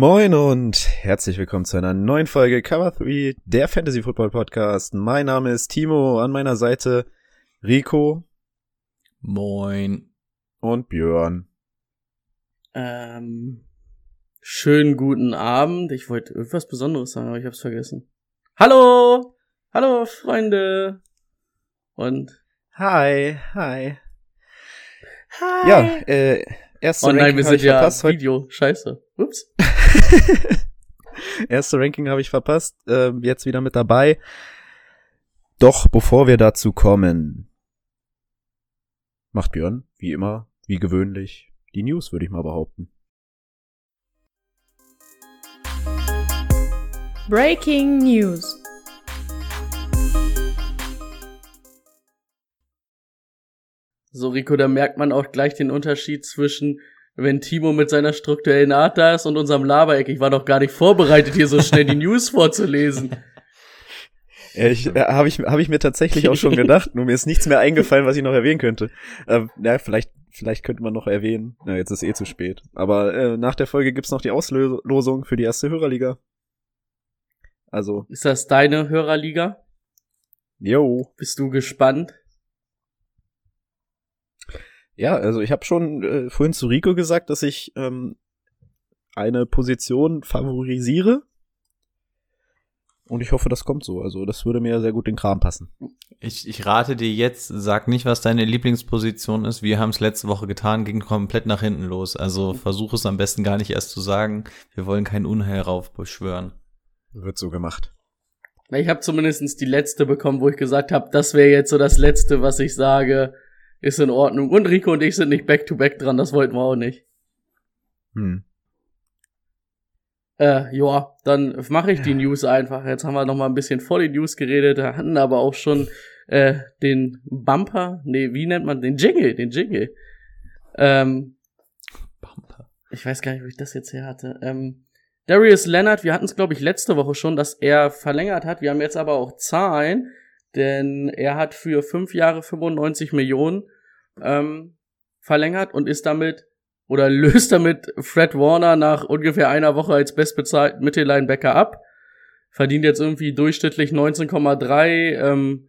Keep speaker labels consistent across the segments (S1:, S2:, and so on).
S1: Moin und herzlich willkommen zu einer neuen Folge Cover 3, der Fantasy Football Podcast. Mein Name ist Timo, an meiner Seite Rico.
S2: Moin.
S1: Und Björn.
S3: Ähm, schönen guten Abend. Ich wollte irgendwas Besonderes sagen, aber ich hab's vergessen. Hallo! Hallo, Freunde! Und.
S1: Hi, hi.
S3: Hi!
S1: Ja, äh, erste
S3: oh nein,
S1: Ranking
S3: wir sind ja Video. Scheiße. Ups.
S1: erste Ranking habe ich verpasst. Äh, jetzt wieder mit dabei. Doch bevor wir dazu kommen, macht Björn, wie immer, wie gewöhnlich, die News, würde ich mal behaupten.
S4: Breaking News.
S3: So, Rico, da merkt man auch gleich den Unterschied zwischen, wenn Timo mit seiner strukturellen Art da ist und unserem Labereck. Ich war doch gar nicht vorbereitet, hier so schnell die News vorzulesen.
S1: Ich, äh, habe ich, hab ich mir tatsächlich auch schon gedacht, nur mir ist nichts mehr eingefallen, was ich noch erwähnen könnte. Ähm, ja, vielleicht, vielleicht könnte man noch erwähnen. Na, jetzt ist eh zu spät. Aber äh, nach der Folge gibt's noch die Auslosung für die erste Hörerliga. Also,
S3: Ist das deine Hörerliga?
S1: yo.
S3: Bist du gespannt?
S1: Ja, also ich habe schon äh, vorhin zu Rico gesagt, dass ich ähm, eine Position favorisiere. Und ich hoffe, das kommt so. Also das würde mir sehr gut in den Kram passen.
S2: Ich, ich rate dir jetzt, sag nicht, was deine Lieblingsposition ist. Wir haben es letzte Woche getan, ging komplett nach hinten los. Also versuch es am besten gar nicht erst zu sagen. Wir wollen kein Unheil raufbeschwören.
S1: Wird so gemacht.
S3: Ich habe zumindestens die letzte bekommen, wo ich gesagt habe, das wäre jetzt so das letzte, was ich sage, ist in Ordnung. Und Rico und ich sind nicht back-to-back dran, das wollten wir auch nicht.
S1: Hm.
S3: Äh, ja, dann mache ich die News einfach. Jetzt haben wir noch mal ein bisschen vor die News geredet, hatten aber auch schon äh, den Bumper, nee, wie nennt man den Jingle, den Jingle. Ähm,
S2: Bumper.
S3: ich weiß gar nicht, wo ich das jetzt her hatte. Ähm, Darius Leonard, wir hatten es, glaube ich, letzte Woche schon, dass er verlängert hat. Wir haben jetzt aber auch Zahlen, denn er hat für fünf Jahre 95 Millionen ähm, verlängert und ist damit oder löst damit Fred Warner nach ungefähr einer Woche als bestbezahlten Mittellinebacker ab. Verdient jetzt irgendwie durchschnittlich 19,3 ähm,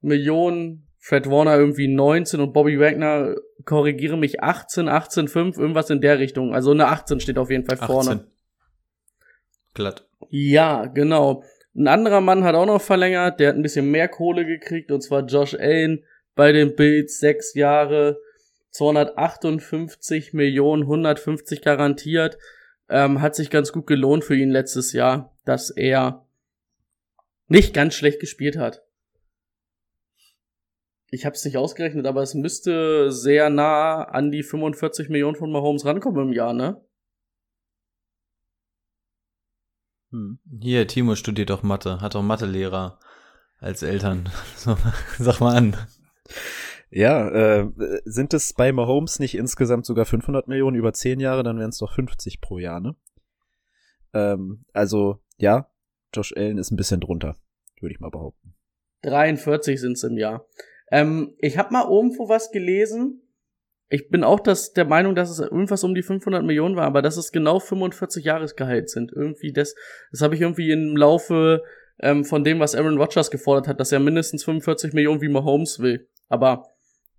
S3: Millionen. Fred Warner irgendwie 19 und Bobby Wagner, korrigiere mich, 18, 18,5, irgendwas in der Richtung. Also eine 18 steht auf jeden Fall vorne.
S2: 18. Glatt.
S3: Ja, genau. Ein anderer Mann hat auch noch verlängert, der hat ein bisschen mehr Kohle gekriegt, und zwar Josh Allen bei den Bills, sechs Jahre, 258 Millionen, 150 garantiert. Ähm, hat sich ganz gut gelohnt für ihn letztes Jahr, dass er nicht ganz schlecht gespielt hat. Ich habe es nicht ausgerechnet, aber es müsste sehr nah an die 45 Millionen von Mahomes rankommen im Jahr, ne?
S2: Hier, Timo studiert doch Mathe, hat doch Mathelehrer als Eltern. So, sag mal an.
S1: Ja, äh, sind es bei Mahomes nicht insgesamt sogar 500 Millionen über 10 Jahre, dann wären es doch 50 pro Jahr, ne? Ähm, also, ja, Josh Allen ist ein bisschen drunter, würde ich mal behaupten.
S3: 43 sind's im Jahr. Ähm, ich habe mal irgendwo was gelesen. Ich bin auch das, der Meinung, dass es irgendwas um die 500 Millionen war, aber dass es genau 45 Jahresgehalt sind. Irgendwie das, das habe ich irgendwie im Laufe ähm, von dem, was Aaron Rodgers gefordert hat, dass er mindestens 45 Millionen wie Mahomes will. Aber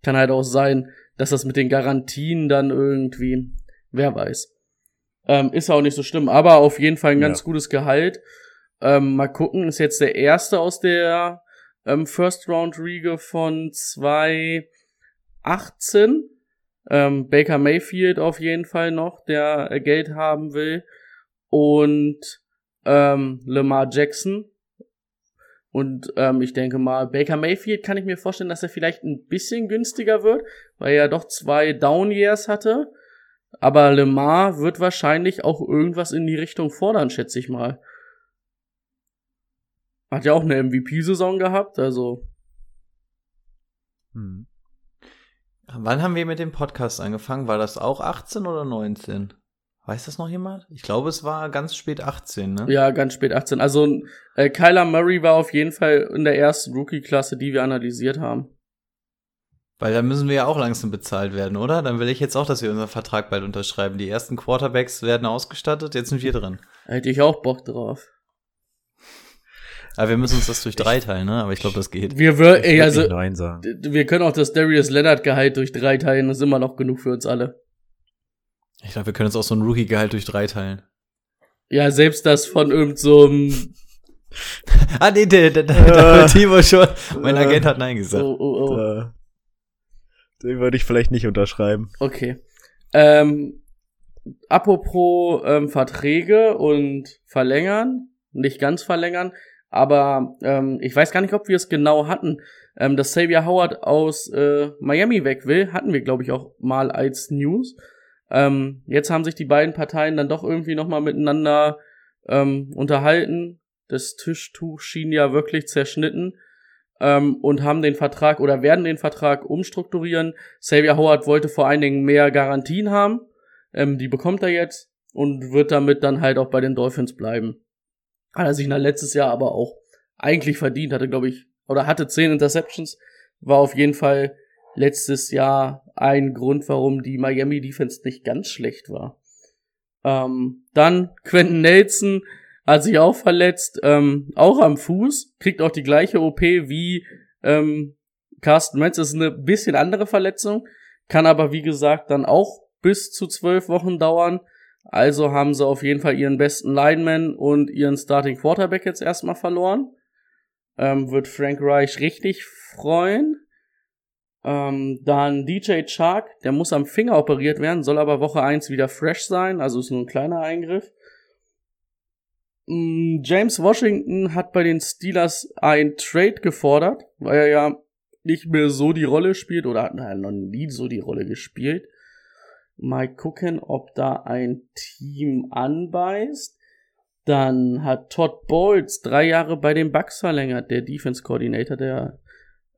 S3: kann halt auch sein, dass das mit den Garantien dann irgendwie, wer weiß. Ähm, ist auch nicht so schlimm, aber auf jeden Fall ein ganz
S1: Ja.
S3: gutes Gehalt. Ähm, mal gucken, ist jetzt der erste aus der ähm, First Round Riege von 2018. Ähm, Baker Mayfield auf jeden Fall noch, der äh, Geld haben will. Und ähm, Lamar Jackson. Und ähm, ich denke mal, Baker Mayfield kann ich mir vorstellen, dass er vielleicht ein bisschen günstiger wird, weil er doch zwei Down Years hatte. Aber Lemar wird wahrscheinlich auch irgendwas in die Richtung fordern, schätze ich mal. Hat ja auch eine MVP-Saison gehabt, also.
S2: Hm. Wann haben wir mit dem Podcast angefangen? War das auch 18 oder 19? Weiß das noch jemand? Ich glaube, es war ganz spät 18, ne?
S3: Ja, ganz spät 18. Also äh, Kyler Murray war auf jeden Fall in der ersten Rookie-Klasse, die wir analysiert haben.
S2: Weil da müssen wir ja auch langsam bezahlt werden, oder? Dann will ich jetzt auch, dass wir unseren Vertrag bald unterschreiben. Die ersten Quarterbacks werden ausgestattet, jetzt sind wir drin.
S3: Hätte ich auch Bock drauf.
S2: Aber wir müssen uns das durch drei teilen, ne? Aber ich glaube, das geht.
S3: Wir, wir, ey, also, wir können auch das Darius Leonard Gehalt durch drei teilen, das ist immer noch genug für uns alle.
S2: Ich glaube, wir können uns auch so ein Rookie-Gehalt durch drei teilen.
S3: Ja, selbst das von irgend so einem,
S2: Ah, nee, der, der, der, wird Timo schon. Mein Agent hat Nein gesagt.
S3: oh, oh, oh.
S1: Äh, den würde ich vielleicht nicht unterschreiben.
S3: Okay. Ähm, apropos ähm, Verträge und verlängern, nicht ganz verlängern, aber ähm, ich weiß gar nicht, ob wir es genau hatten. Ähm, dass Xavier Howard aus äh, Miami weg will, hatten wir, glaube ich, auch mal als News. Ähm, jetzt haben sich die beiden Parteien dann doch irgendwie nochmal miteinander ähm, unterhalten. Das Tischtuch schien ja wirklich zerschnitten ähm, und haben den Vertrag oder werden den Vertrag umstrukturieren. Xavier Howard wollte vor allen Dingen mehr Garantien haben. Ähm, die bekommt er jetzt und wird damit dann halt auch bei den Dolphins bleiben. Hat er sich nach letztes Jahr aber auch eigentlich verdient, hatte, glaube ich, oder hatte zehn Interceptions, war auf jeden Fall letztes Jahr ein Grund, warum die Miami Defense nicht ganz schlecht war. Ähm, dann Quentin Nelson hat sich auch verletzt, ähm, auch am Fuß, kriegt auch die gleiche OP wie ähm, Carsten Metz. Ist eine bisschen andere Verletzung, kann aber wie gesagt dann auch bis zu zwölf Wochen dauern. Also haben sie auf jeden Fall ihren besten Lineman und ihren Starting Quarterback jetzt erstmal verloren. Ähm, wird Frank Reich richtig freuen. Ähm, dann DJ Chark, der muss am Finger operiert werden, soll aber Woche 1 wieder fresh sein, also ist nur ein kleiner Eingriff. Mm, James Washington hat bei den Steelers ein Trade gefordert, weil er ja nicht mehr so die Rolle spielt oder hat naja, noch nie so die Rolle gespielt. Mal gucken, ob da ein Team anbeißt. Dann hat Todd Bowles drei Jahre bei den Bucks verlängert, der Defense Coordinator der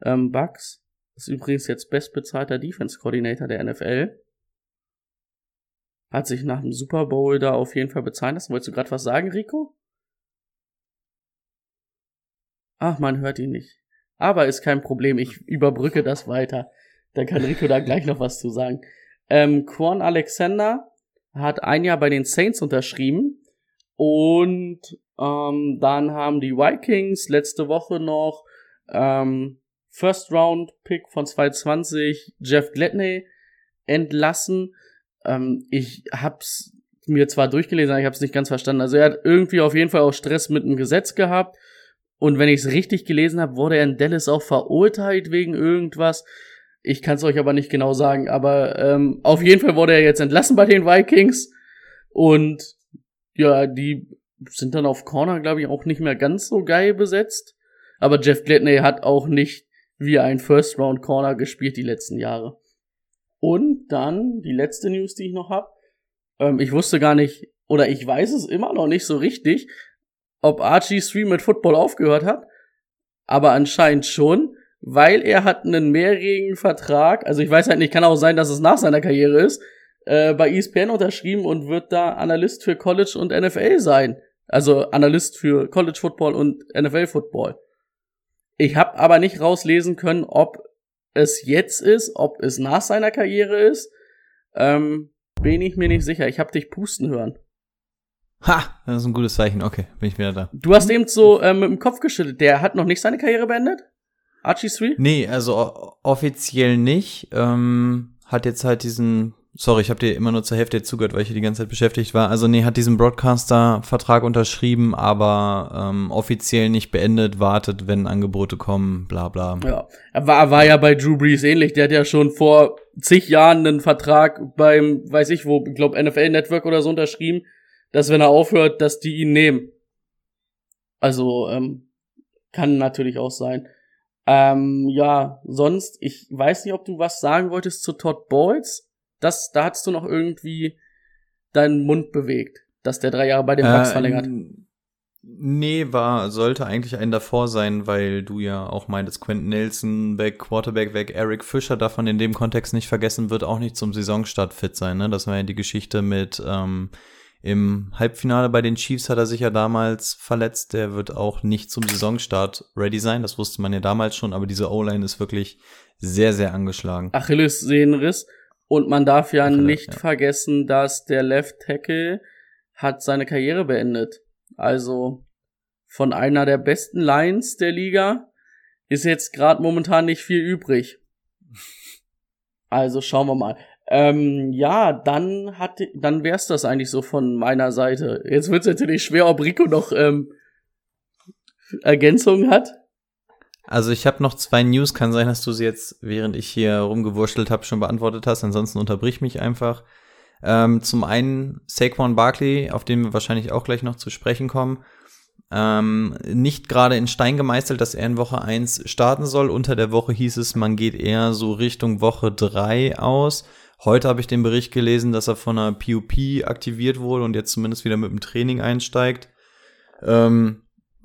S3: ähm, Bucks. Ist übrigens jetzt bestbezahlter Defense Coordinator der NFL. Hat sich nach dem Super Bowl da auf jeden Fall bezahlen lassen. Wolltest du gerade was sagen, Rico? Ach, man hört ihn nicht. Aber ist kein Problem, ich überbrücke das weiter. Dann kann Rico da gleich noch was zu sagen. Ähm, Quan Alexander hat ein Jahr bei den Saints unterschrieben. Und ähm, dann haben die Vikings letzte Woche noch ähm, First Round Pick von 2020 Jeff Gladney entlassen. Ähm, ich hab's mir zwar durchgelesen, aber ich hab's nicht ganz verstanden. Also er hat irgendwie auf jeden Fall auch Stress mit dem Gesetz gehabt. Und wenn ich es richtig gelesen habe, wurde er in Dallas auch verurteilt wegen irgendwas. Ich kann es euch aber nicht genau sagen. Aber ähm, auf jeden Fall wurde er jetzt entlassen bei den Vikings. Und ja, die sind dann auf Corner, glaube ich, auch nicht mehr ganz so geil besetzt. Aber Jeff Gladney hat auch nicht wie ein First-Round-Corner gespielt die letzten Jahre. Und dann die letzte News, die ich noch habe. Ähm, ich wusste gar nicht, oder ich weiß es immer noch nicht so richtig, ob Archie Stream mit Football aufgehört hat. Aber anscheinend schon, weil er hat einen mehrjährigen Vertrag. Also ich weiß halt nicht, kann auch sein, dass es nach seiner Karriere ist. Äh, bei ESPN unterschrieben und wird da Analyst für College und NFL sein. Also Analyst für College Football und NFL Football. Ich habe aber nicht rauslesen können, ob es jetzt ist, ob es nach seiner Karriere ist. Ähm, bin ich mir nicht sicher. Ich habe dich pusten hören.
S2: Ha, das ist ein gutes Zeichen. Okay, bin ich wieder da.
S3: Du hast eben so ähm, mit dem Kopf geschüttelt. Der hat noch nicht seine Karriere beendet? Archie Sweet?
S2: Nee, also offiziell nicht. Ähm, hat jetzt halt diesen, sorry, ich habe dir immer nur zur Hälfte zugehört, weil ich hier die ganze Zeit beschäftigt war. Also nee, hat diesen Broadcaster-Vertrag unterschrieben, aber ähm, offiziell nicht beendet, wartet, wenn Angebote kommen, bla bla.
S3: Ja. Er war, war ja bei Drew Brees ähnlich. Der hat ja schon vor zig Jahren einen Vertrag beim, weiß ich wo, ich glaube NFL Network oder so unterschrieben, dass wenn er aufhört, dass die ihn nehmen. Also, ähm, kann natürlich auch sein. Ähm, ja, sonst, ich weiß nicht, ob du was sagen wolltest zu Todd Bowles. das, da hattest du noch irgendwie deinen Mund bewegt, dass der drei Jahre bei den Bucks
S2: Äh,
S3: verlängert.
S2: Nee, war, sollte eigentlich ein davor sein, weil du ja auch meintest, Quentin Nelson weg, Quarterback weg, Eric Fischer darf man in dem Kontext nicht vergessen, wird auch nicht zum Saisonstart fit sein, ne? Das war ja die Geschichte mit, ähm, im Halbfinale bei den Chiefs hat er sich ja damals verletzt, der wird auch nicht zum Saisonstart ready sein, das wusste man ja damals schon, aber diese O-Line ist wirklich sehr, sehr angeschlagen.
S3: Achillessehnenriss. Und man darf ja
S2: Achilles,
S3: nicht
S2: ja.
S3: vergessen, dass der Left Tackle hat seine Karriere beendet. Also von einer der besten Lines der Liga ist jetzt gerade momentan nicht viel übrig. Also schauen wir mal. Ähm, ja, dann hat, dann wär's das eigentlich so von meiner Seite. Jetzt wird's natürlich schwer, ob Rico noch ähm, Ergänzungen hat.
S2: Also ich habe noch zwei News, kann sein, dass du sie jetzt, während ich hier rumgewurschtelt habe, schon beantwortet hast, ansonsten unterbrich mich einfach. Ähm, zum einen Saquon Barkley, auf den wir wahrscheinlich auch gleich noch zu sprechen kommen. Ähm, nicht gerade in Stein gemeißelt, dass er in Woche 1 starten soll. Unter der Woche hieß es, man geht eher so Richtung Woche 3 aus. Heute habe ich den Bericht gelesen, dass er von einer PUP aktiviert wurde und jetzt zumindest wieder mit dem Training einsteigt. Ähm,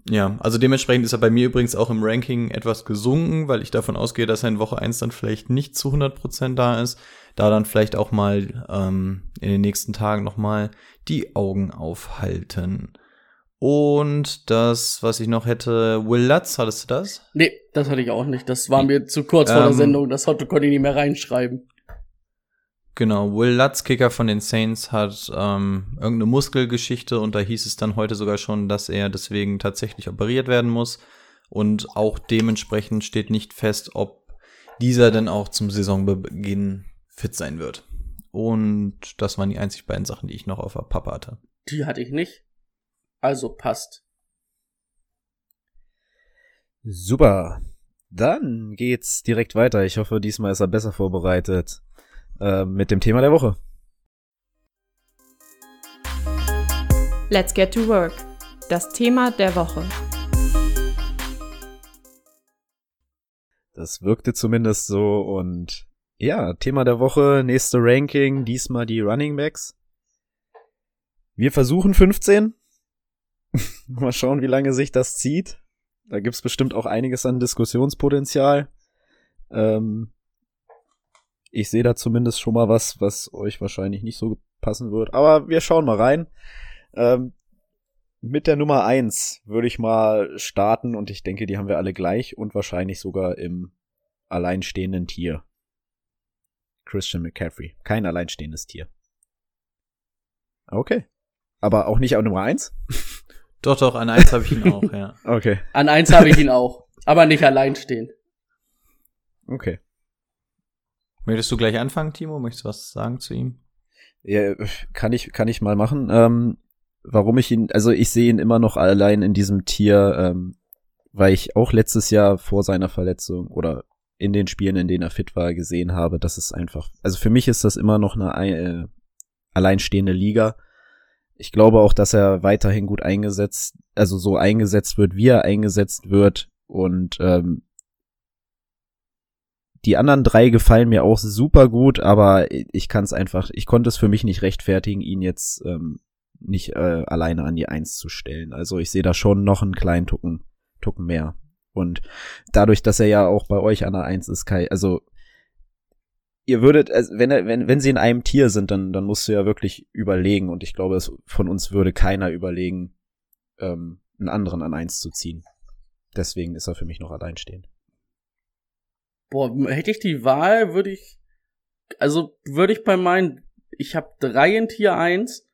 S2: ja, also dementsprechend ist er bei mir übrigens auch im Ranking etwas gesunken, weil ich davon ausgehe, dass er in Woche 1 dann vielleicht nicht zu 100% da ist. Da dann vielleicht auch mal ähm, in den nächsten Tagen nochmal die Augen aufhalten. Und das, was ich noch hätte, Will Lutz, hattest du das?
S3: Nee, das hatte ich auch nicht. Das war mir zu kurz vor der
S2: Ähm,
S3: Sendung. Das konnte ich nicht mehr reinschreiben.
S2: Genau, Will Lutz, Kicker von den Saints, hat ähm, irgendeine Muskelgeschichte und da hieß es dann heute sogar schon, dass er deswegen tatsächlich operiert werden muss. Und auch dementsprechend steht nicht fest, ob dieser denn auch zum Saisonbeginn fit sein wird. Und das waren die einzig beiden Sachen, die ich noch auf der Pappe hatte.
S3: Die hatte ich nicht. Also passt.
S1: Super. Dann geht's direkt weiter. Ich hoffe, diesmal ist er besser vorbereitet äh, mit dem Thema der Woche.
S4: Let's get to work. Das Thema der Woche.
S1: Das wirkte zumindest so und ja, Thema der Woche, nächste Ranking, diesmal die Running Backs. Wir versuchen 15. Mal schauen, wie lange sich das zieht. Da gibt's bestimmt auch einiges an Diskussionspotenzial. Ähm, ich sehe da zumindest schon mal was, was euch wahrscheinlich nicht so passen wird. Aber wir schauen mal rein. Ähm, mit der Nummer eins würde ich mal starten und ich denke, die haben wir alle gleich und wahrscheinlich sogar im alleinstehenden Tier. Christian McCaffrey. Kein alleinstehendes Tier. Okay. Aber auch nicht auf Nummer eins?
S2: Doch, doch, an eins habe ich ihn auch, ja.
S1: Okay.
S3: An eins habe ich ihn auch. Aber nicht allein stehen.
S1: Okay.
S2: Möchtest du gleich anfangen, Timo? Möchtest du was sagen zu ihm?
S1: Ja, kann ich, kann ich mal machen. Ähm, warum ich ihn, also ich sehe ihn immer noch allein in diesem Tier, ähm, weil ich auch letztes Jahr vor seiner Verletzung oder in den Spielen, in denen er fit war, gesehen habe, dass es einfach, also für mich ist das immer noch eine äh, alleinstehende Liga. Ich glaube auch, dass er weiterhin gut eingesetzt, also so eingesetzt wird, wie er eingesetzt wird und ähm, die anderen drei gefallen mir auch super gut, aber ich kann es einfach, ich konnte es für mich nicht rechtfertigen, ihn jetzt ähm, nicht äh, alleine an die Eins zu stellen. Also ich sehe da schon noch einen kleinen Tucken, Tucken mehr. Und dadurch, dass er ja auch bei euch an der Eins ist, Kai, also ihr würdet, also wenn, wenn, wenn sie in einem Tier sind, dann, dann musst du ja wirklich überlegen und ich glaube, es, von uns würde keiner überlegen, ähm, einen anderen an Eins zu ziehen. Deswegen ist er für mich noch alleinstehend.
S3: Boah, hätte ich die Wahl, würde ich, also würde ich bei meinen, ich habe drei in Tier 1,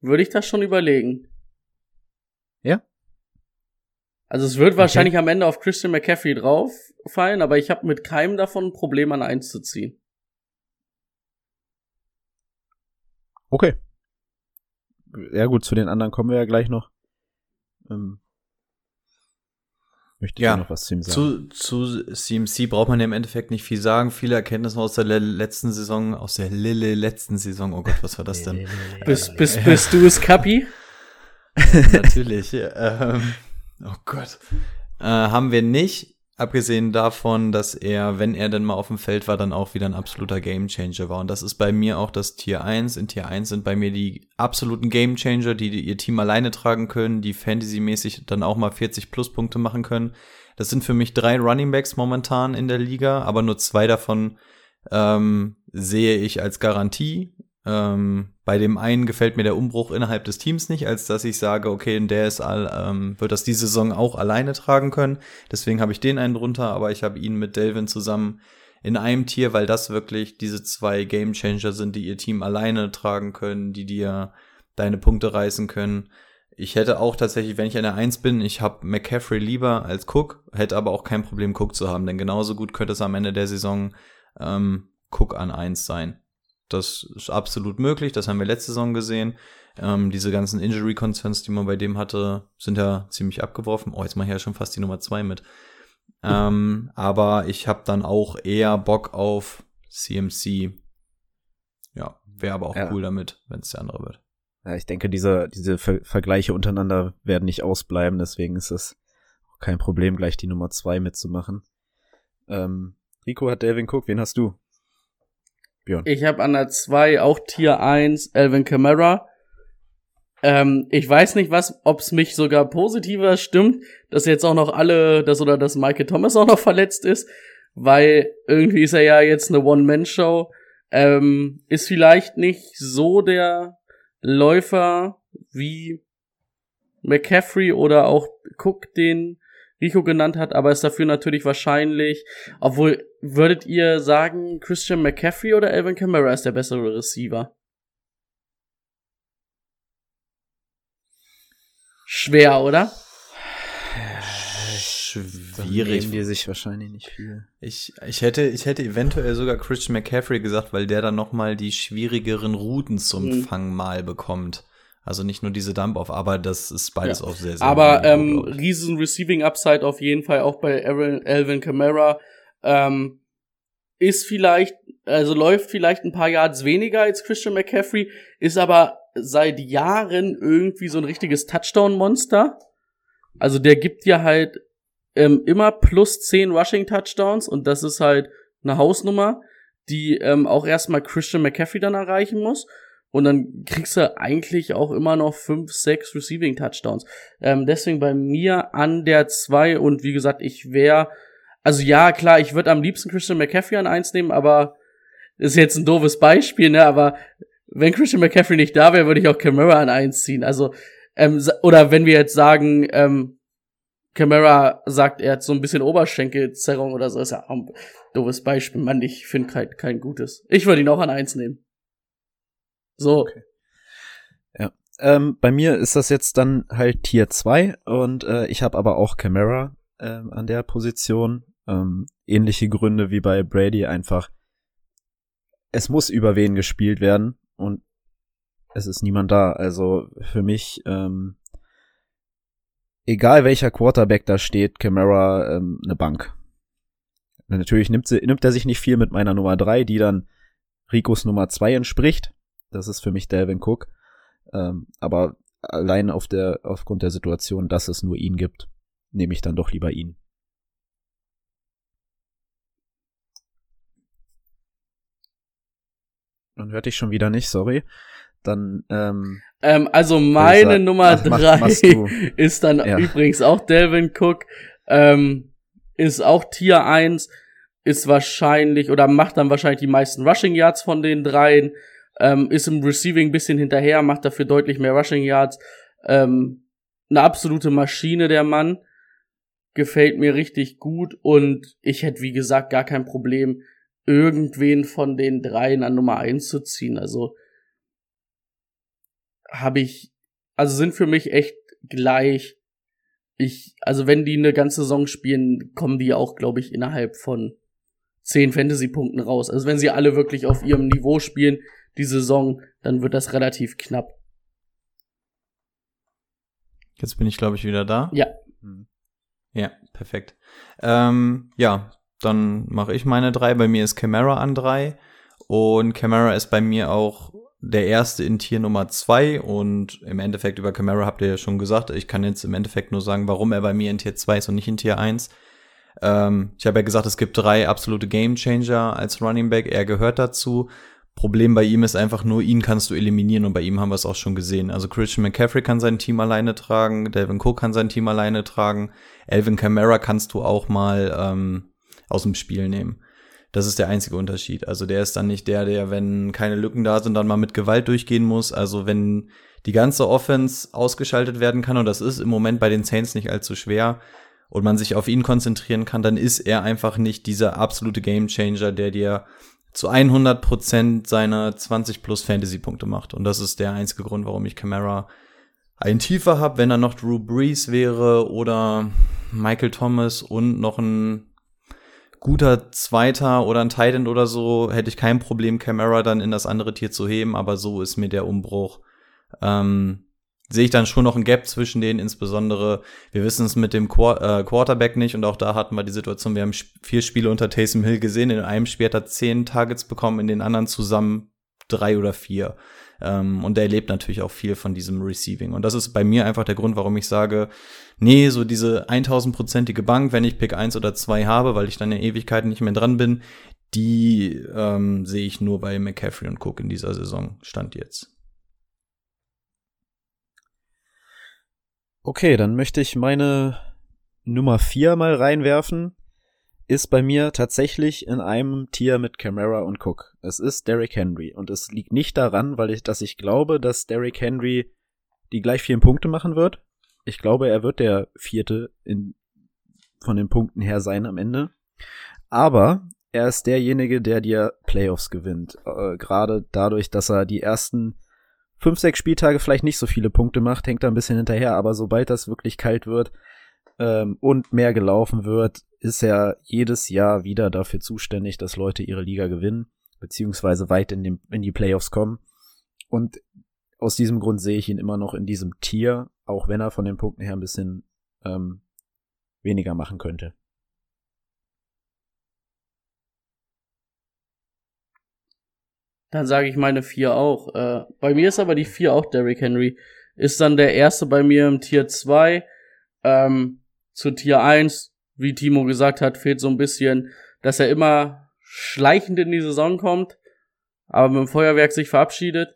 S3: würde ich das schon überlegen.
S1: Ja?
S3: Also es wird wahrscheinlich am Ende auf Christian McCaffrey drauf fallen, aber ich habe mit keinem davon ein Problem an eins zu ziehen.
S1: Okay. Ja gut, zu den anderen kommen wir ja gleich noch. Ähm, möchte ich
S2: Ja,
S1: noch was zu ihm sagen?
S2: Zu, zu CMC braucht man ja im Endeffekt nicht viel sagen. Viele Erkenntnisse aus der le- letzten Saison, aus der Lille letzten Saison. Oh Gott, was war das denn?
S3: Bist, bist, bist du es, Kapi?
S2: Natürlich. ähm, oh Gott. Äh, haben wir nicht. Abgesehen davon, dass er, wenn er denn mal auf dem Feld war, dann auch wieder ein absoluter Gamechanger war. Und das ist bei mir auch das Tier 1. In Tier 1 sind bei mir die absoluten Gamechanger, die, die ihr Team alleine tragen können, die fantasymäßig dann auch mal 40 Pluspunkte machen können. Das sind für mich drei Runningbacks momentan in der Liga, aber nur zwei davon ähm, sehe ich als Garantie. Ähm, bei dem einen gefällt mir der Umbruch innerhalb des Teams nicht, als dass ich sage, okay, der ist all, ähm, wird das diese Saison auch alleine tragen können. Deswegen habe ich den einen drunter, aber ich habe ihn mit Delvin zusammen in einem Tier, weil das wirklich diese zwei Game Changer sind, die ihr Team alleine tragen können, die dir deine Punkte reißen können. Ich hätte auch tatsächlich, wenn ich eine Eins bin, ich habe McCaffrey lieber als Cook, hätte aber auch kein Problem, Cook zu haben, denn genauso gut könnte es am Ende der Saison ähm, Cook an eins sein. Das ist absolut möglich, das haben wir letzte Saison gesehen. Ähm, diese ganzen Injury Concerns, die man bei dem hatte, sind ja ziemlich abgeworfen. Oh, jetzt mache ich ja schon fast die Nummer zwei mit. Ähm, aber ich habe dann auch eher Bock auf CMC. Ja, wäre aber auch ja. cool damit, wenn es der andere wird.
S1: Ja, ich denke, diese, diese Ver Vergleiche untereinander werden nicht ausbleiben, deswegen ist es kein Problem, gleich die Nummer zwei mitzumachen. Ähm, Rico hat Delvin Cook, wen hast du?
S3: Björn. Ich habe an der 2 auch Tier 1 Elvin Kamara. Ähm, ich weiß nicht, was, ob es mich sogar positiver stimmt, dass jetzt auch noch alle, dass oder dass Michael Thomas auch noch verletzt ist, weil irgendwie ist er ja jetzt eine One-Man-Show. Ähm, ist vielleicht nicht so der Läufer wie McCaffrey oder auch Cook, den Rico genannt hat, aber ist dafür natürlich wahrscheinlich, obwohl, würdet ihr sagen, Christian McCaffrey oder Alvin Kamara ist der bessere Receiver? Schwer, oder?
S2: Schwierig.
S1: Nehmen die sich wahrscheinlich nicht viel.
S2: Ich, ich hätte, ich hätte eventuell sogar Christian McCaffrey gesagt, weil der dann noch mal die schwierigeren Routen zum mhm. Fang mal bekommt. Also nicht nur diese Dump-Off, aber das ist beides ja. auch sehr, sehr
S3: Aber ähm, riesen Receiving Upside auf jeden Fall auch bei Aaron, Alvin Kamara. Ähm, ist vielleicht, also läuft vielleicht ein paar Yards weniger als Christian McCaffrey, ist aber seit Jahren irgendwie so ein richtiges Touchdown-Monster. Also der gibt dir halt ähm, immer plus 10 Rushing-Touchdowns und das ist halt eine Hausnummer, die ähm, auch erstmal Christian McCaffrey dann erreichen muss. Und dann kriegst du eigentlich auch immer noch fünf, sechs Receiving Touchdowns. Ähm, deswegen bei mir an der zwei und wie gesagt, ich wäre, also ja, klar, ich würde am liebsten Christian McCaffrey an eins nehmen, aber ist jetzt ein doofes Beispiel, ne, aber wenn Christian McCaffrey nicht da wäre, würde ich auch Camara an eins ziehen. Also, ähm, oder wenn wir jetzt sagen, ähm, Camara sagt, er hat so ein bisschen Oberschenkelzerrung oder so, ist ja auch ein doofes Beispiel. Mann, ich finde kein, kein gutes. Ich würde ihn auch an eins nehmen. So. Okay.
S1: Ja. Ähm, bei mir ist das jetzt dann halt Tier 2 und äh, ich habe aber auch Camera ähm, an der Position. Ähm, ähnliche Gründe wie bei Brady einfach. Es muss über wen gespielt werden und es ist niemand da. Also für mich, ähm, egal welcher Quarterback da steht, Camara ähm, eine Bank. Natürlich nimmt, sie, nimmt er sich nicht viel mit meiner Nummer 3, die dann Ricos Nummer 2 entspricht. Das ist für mich Delvin Cook. Ähm, aber allein auf der, aufgrund der Situation, dass es nur ihn gibt, nehme ich dann doch lieber ihn. Man hört dich schon wieder nicht, sorry. Dann, ähm,
S3: ähm also meine sagen, Nummer ach, drei mach, ist dann ja. übrigens auch Delvin Cook, ähm, ist auch Tier 1, ist wahrscheinlich oder macht dann wahrscheinlich die meisten Rushing Yards von den dreien, ähm, ist im Receiving ein bisschen hinterher, macht dafür deutlich mehr Rushing Yards. Ähm, eine absolute Maschine, der Mann. Gefällt mir richtig gut und ich hätte, wie gesagt, gar kein Problem, irgendwen von den dreien an Nummer eins zu ziehen. Also habe ich, also sind für mich echt gleich. Ich, also wenn die eine ganze Saison spielen, kommen die auch, glaube ich, innerhalb von zehn Fantasy-Punkten raus. Also wenn sie alle wirklich auf ihrem Niveau spielen, die Saison, dann wird das relativ knapp.
S2: Jetzt bin ich, glaube ich, wieder da.
S3: Ja.
S2: Hm. Ja, perfekt. Ähm, ja, dann mache ich meine drei. Bei mir ist Camara an drei. Und Camara ist bei mir auch der erste in Tier Nummer zwei. Und im Endeffekt über Camara habt ihr ja schon gesagt. Ich kann jetzt im Endeffekt nur sagen, warum er bei mir in Tier zwei ist und nicht in Tier eins. Ähm, ich habe ja gesagt, es gibt drei absolute Gamechanger als Running Back. Er gehört dazu. Problem bei ihm ist einfach nur, ihn kannst du eliminieren und bei ihm haben wir es auch schon gesehen. Also Christian McCaffrey kann sein Team alleine tragen, Delvin Cook kann sein Team alleine tragen, Elvin Kamara kannst du auch mal ähm, aus dem Spiel nehmen. Das ist der einzige Unterschied. Also der ist dann nicht der, der, wenn keine Lücken da sind, dann mal mit Gewalt durchgehen muss. Also wenn die ganze Offense ausgeschaltet werden kann, und das ist im Moment bei den Saints nicht allzu schwer, und man sich auf ihn konzentrieren kann, dann ist er einfach nicht dieser absolute Gamechanger, der dir zu 100 Prozent seine 20 plus Fantasy-Punkte macht. Und das ist der einzige Grund, warum ich Camara ein tiefer habe. Wenn er noch Drew Brees wäre oder Michael Thomas und noch ein guter Zweiter oder ein Titan oder so, hätte ich kein Problem, Camara dann in das andere Tier zu heben, aber so ist mir der Umbruch. Ähm, sehe ich dann schon noch ein Gap zwischen denen, insbesondere, wir wissen es mit dem Qu äh, Quarterback nicht und auch da hatten wir die Situation, wir haben vier Spiele unter Taysom Hill gesehen, in einem Spiel hat er zehn Targets bekommen, in den anderen zusammen drei oder vier. Ähm, und er erlebt natürlich auch viel von diesem Receiving. Und das ist bei mir einfach der Grund, warum ich sage, nee, so diese 1000-prozentige Bank, wenn ich Pick 1 oder 2 habe, weil ich dann in Ewigkeiten nicht mehr dran bin, die ähm, sehe ich nur bei McCaffrey und Cook in dieser Saison, stand jetzt.
S1: Okay, dann möchte ich meine Nummer 4 mal reinwerfen. Ist bei mir tatsächlich in einem Tier mit Camara und Cook. Es ist Derrick Henry. Und es liegt nicht daran, weil ich, dass ich glaube, dass Derrick Henry die gleich vielen Punkte machen wird. Ich glaube, er wird der vierte in, von den Punkten her sein am Ende. Aber er ist derjenige, der dir Playoffs gewinnt. Äh, Gerade dadurch, dass er die ersten fünf, sechs Spieltage vielleicht nicht so viele Punkte macht, hängt da ein bisschen hinterher. Aber sobald das wirklich kalt wird ähm, und mehr gelaufen wird, ist er jedes Jahr wieder dafür zuständig, dass Leute ihre Liga gewinnen, beziehungsweise weit in, den, in die Playoffs kommen. Und aus diesem Grund sehe ich ihn immer noch in diesem Tier, auch wenn er von den Punkten her ein bisschen ähm, weniger machen könnte.
S3: Dann sage ich meine vier auch. Äh, bei mir ist aber die vier auch Derrick Henry. Ist dann der erste bei mir im Tier 2. Ähm, zu Tier 1, wie Timo gesagt hat, fehlt so ein bisschen, dass er immer schleichend in die Saison kommt, aber mit dem Feuerwerk sich verabschiedet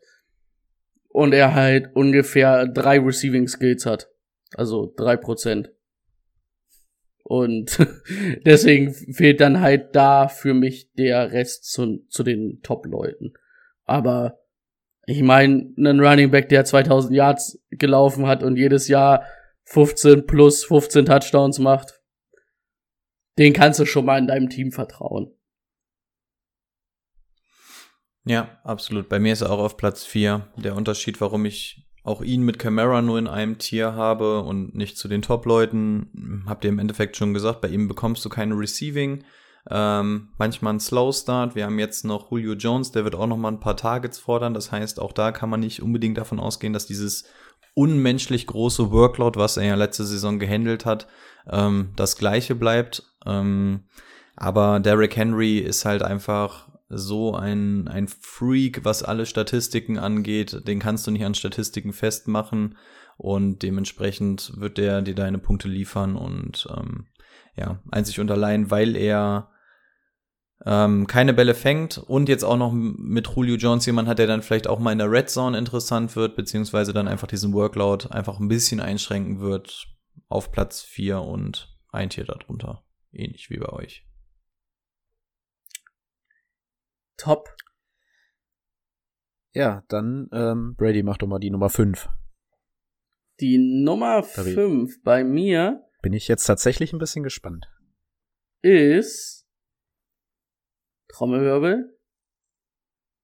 S3: und er halt ungefähr drei Receiving Skills hat. Also drei Prozent. Und deswegen fehlt dann halt da für mich der Rest zu, zu den Top-Leuten. Aber ich meine, einen Running Back, der 2000 Yards gelaufen hat und jedes Jahr 15 plus 15 Touchdowns macht, den kannst du schon mal in deinem Team vertrauen.
S2: Ja, absolut. Bei mir ist er auch auf Platz 4. Der Unterschied, warum ich auch ihn mit Camara nur in einem Tier habe und nicht zu den Top-Leuten, habt ihr im Endeffekt schon gesagt, bei ihm bekommst du keine Receiving. Ähm, manchmal ein Slow Start. Wir haben jetzt noch Julio Jones, der wird auch noch mal ein paar Targets fordern. Das heißt, auch da kann man nicht unbedingt davon ausgehen, dass dieses unmenschlich große Workload, was er ja letzte Saison gehandelt hat, ähm, das gleiche bleibt. Ähm, aber Derrick Henry ist halt einfach so ein, ein Freak, was alle Statistiken angeht. Den kannst du nicht an Statistiken festmachen und dementsprechend wird der dir deine Punkte liefern und ähm, ja, einzig und allein, weil er ähm, keine Bälle fängt und jetzt auch noch mit Julio Jones jemand hat, der dann vielleicht auch mal in der Red Zone interessant wird, beziehungsweise dann einfach diesen Workload einfach ein bisschen einschränken wird auf Platz 4 und ein Tier darunter. Ähnlich wie bei euch.
S3: Top.
S1: Ja, dann ähm, Brady macht doch mal die Nummer 5.
S3: Die Nummer 5 bei mir
S1: bin ich jetzt tatsächlich ein bisschen gespannt.
S3: Ist Trommelwirbel.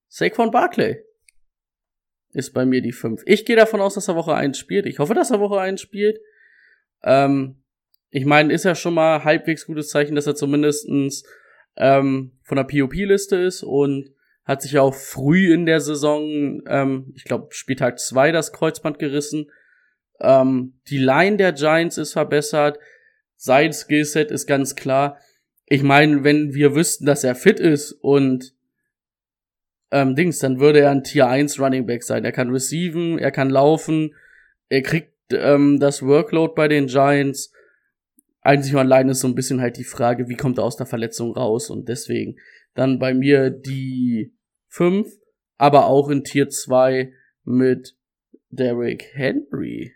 S3: Saquon Barclay ist bei mir die 5. Ich gehe davon aus, dass er Woche 1 spielt. Ich hoffe, dass er Woche 1 spielt. Ähm, ich meine, ist ja schon mal halbwegs gutes Zeichen, dass er zumindestens ähm, von der POP-Liste ist und hat sich auch früh in der Saison, ähm, ich glaube, Spieltag 2 das Kreuzband gerissen. Ähm, die Line der Giants ist verbessert. Sein Skillset ist ganz klar ich meine, wenn wir wüssten, dass er fit ist und ähm, Dings, dann würde er ein Tier 1 Running Back sein. Er kann receiven, er kann laufen, er kriegt ähm, das Workload bei den Giants. einzig und allein ist so ein bisschen halt die Frage, wie kommt er aus der Verletzung raus und deswegen dann bei mir die 5, aber auch in Tier 2 mit Derrick Henry.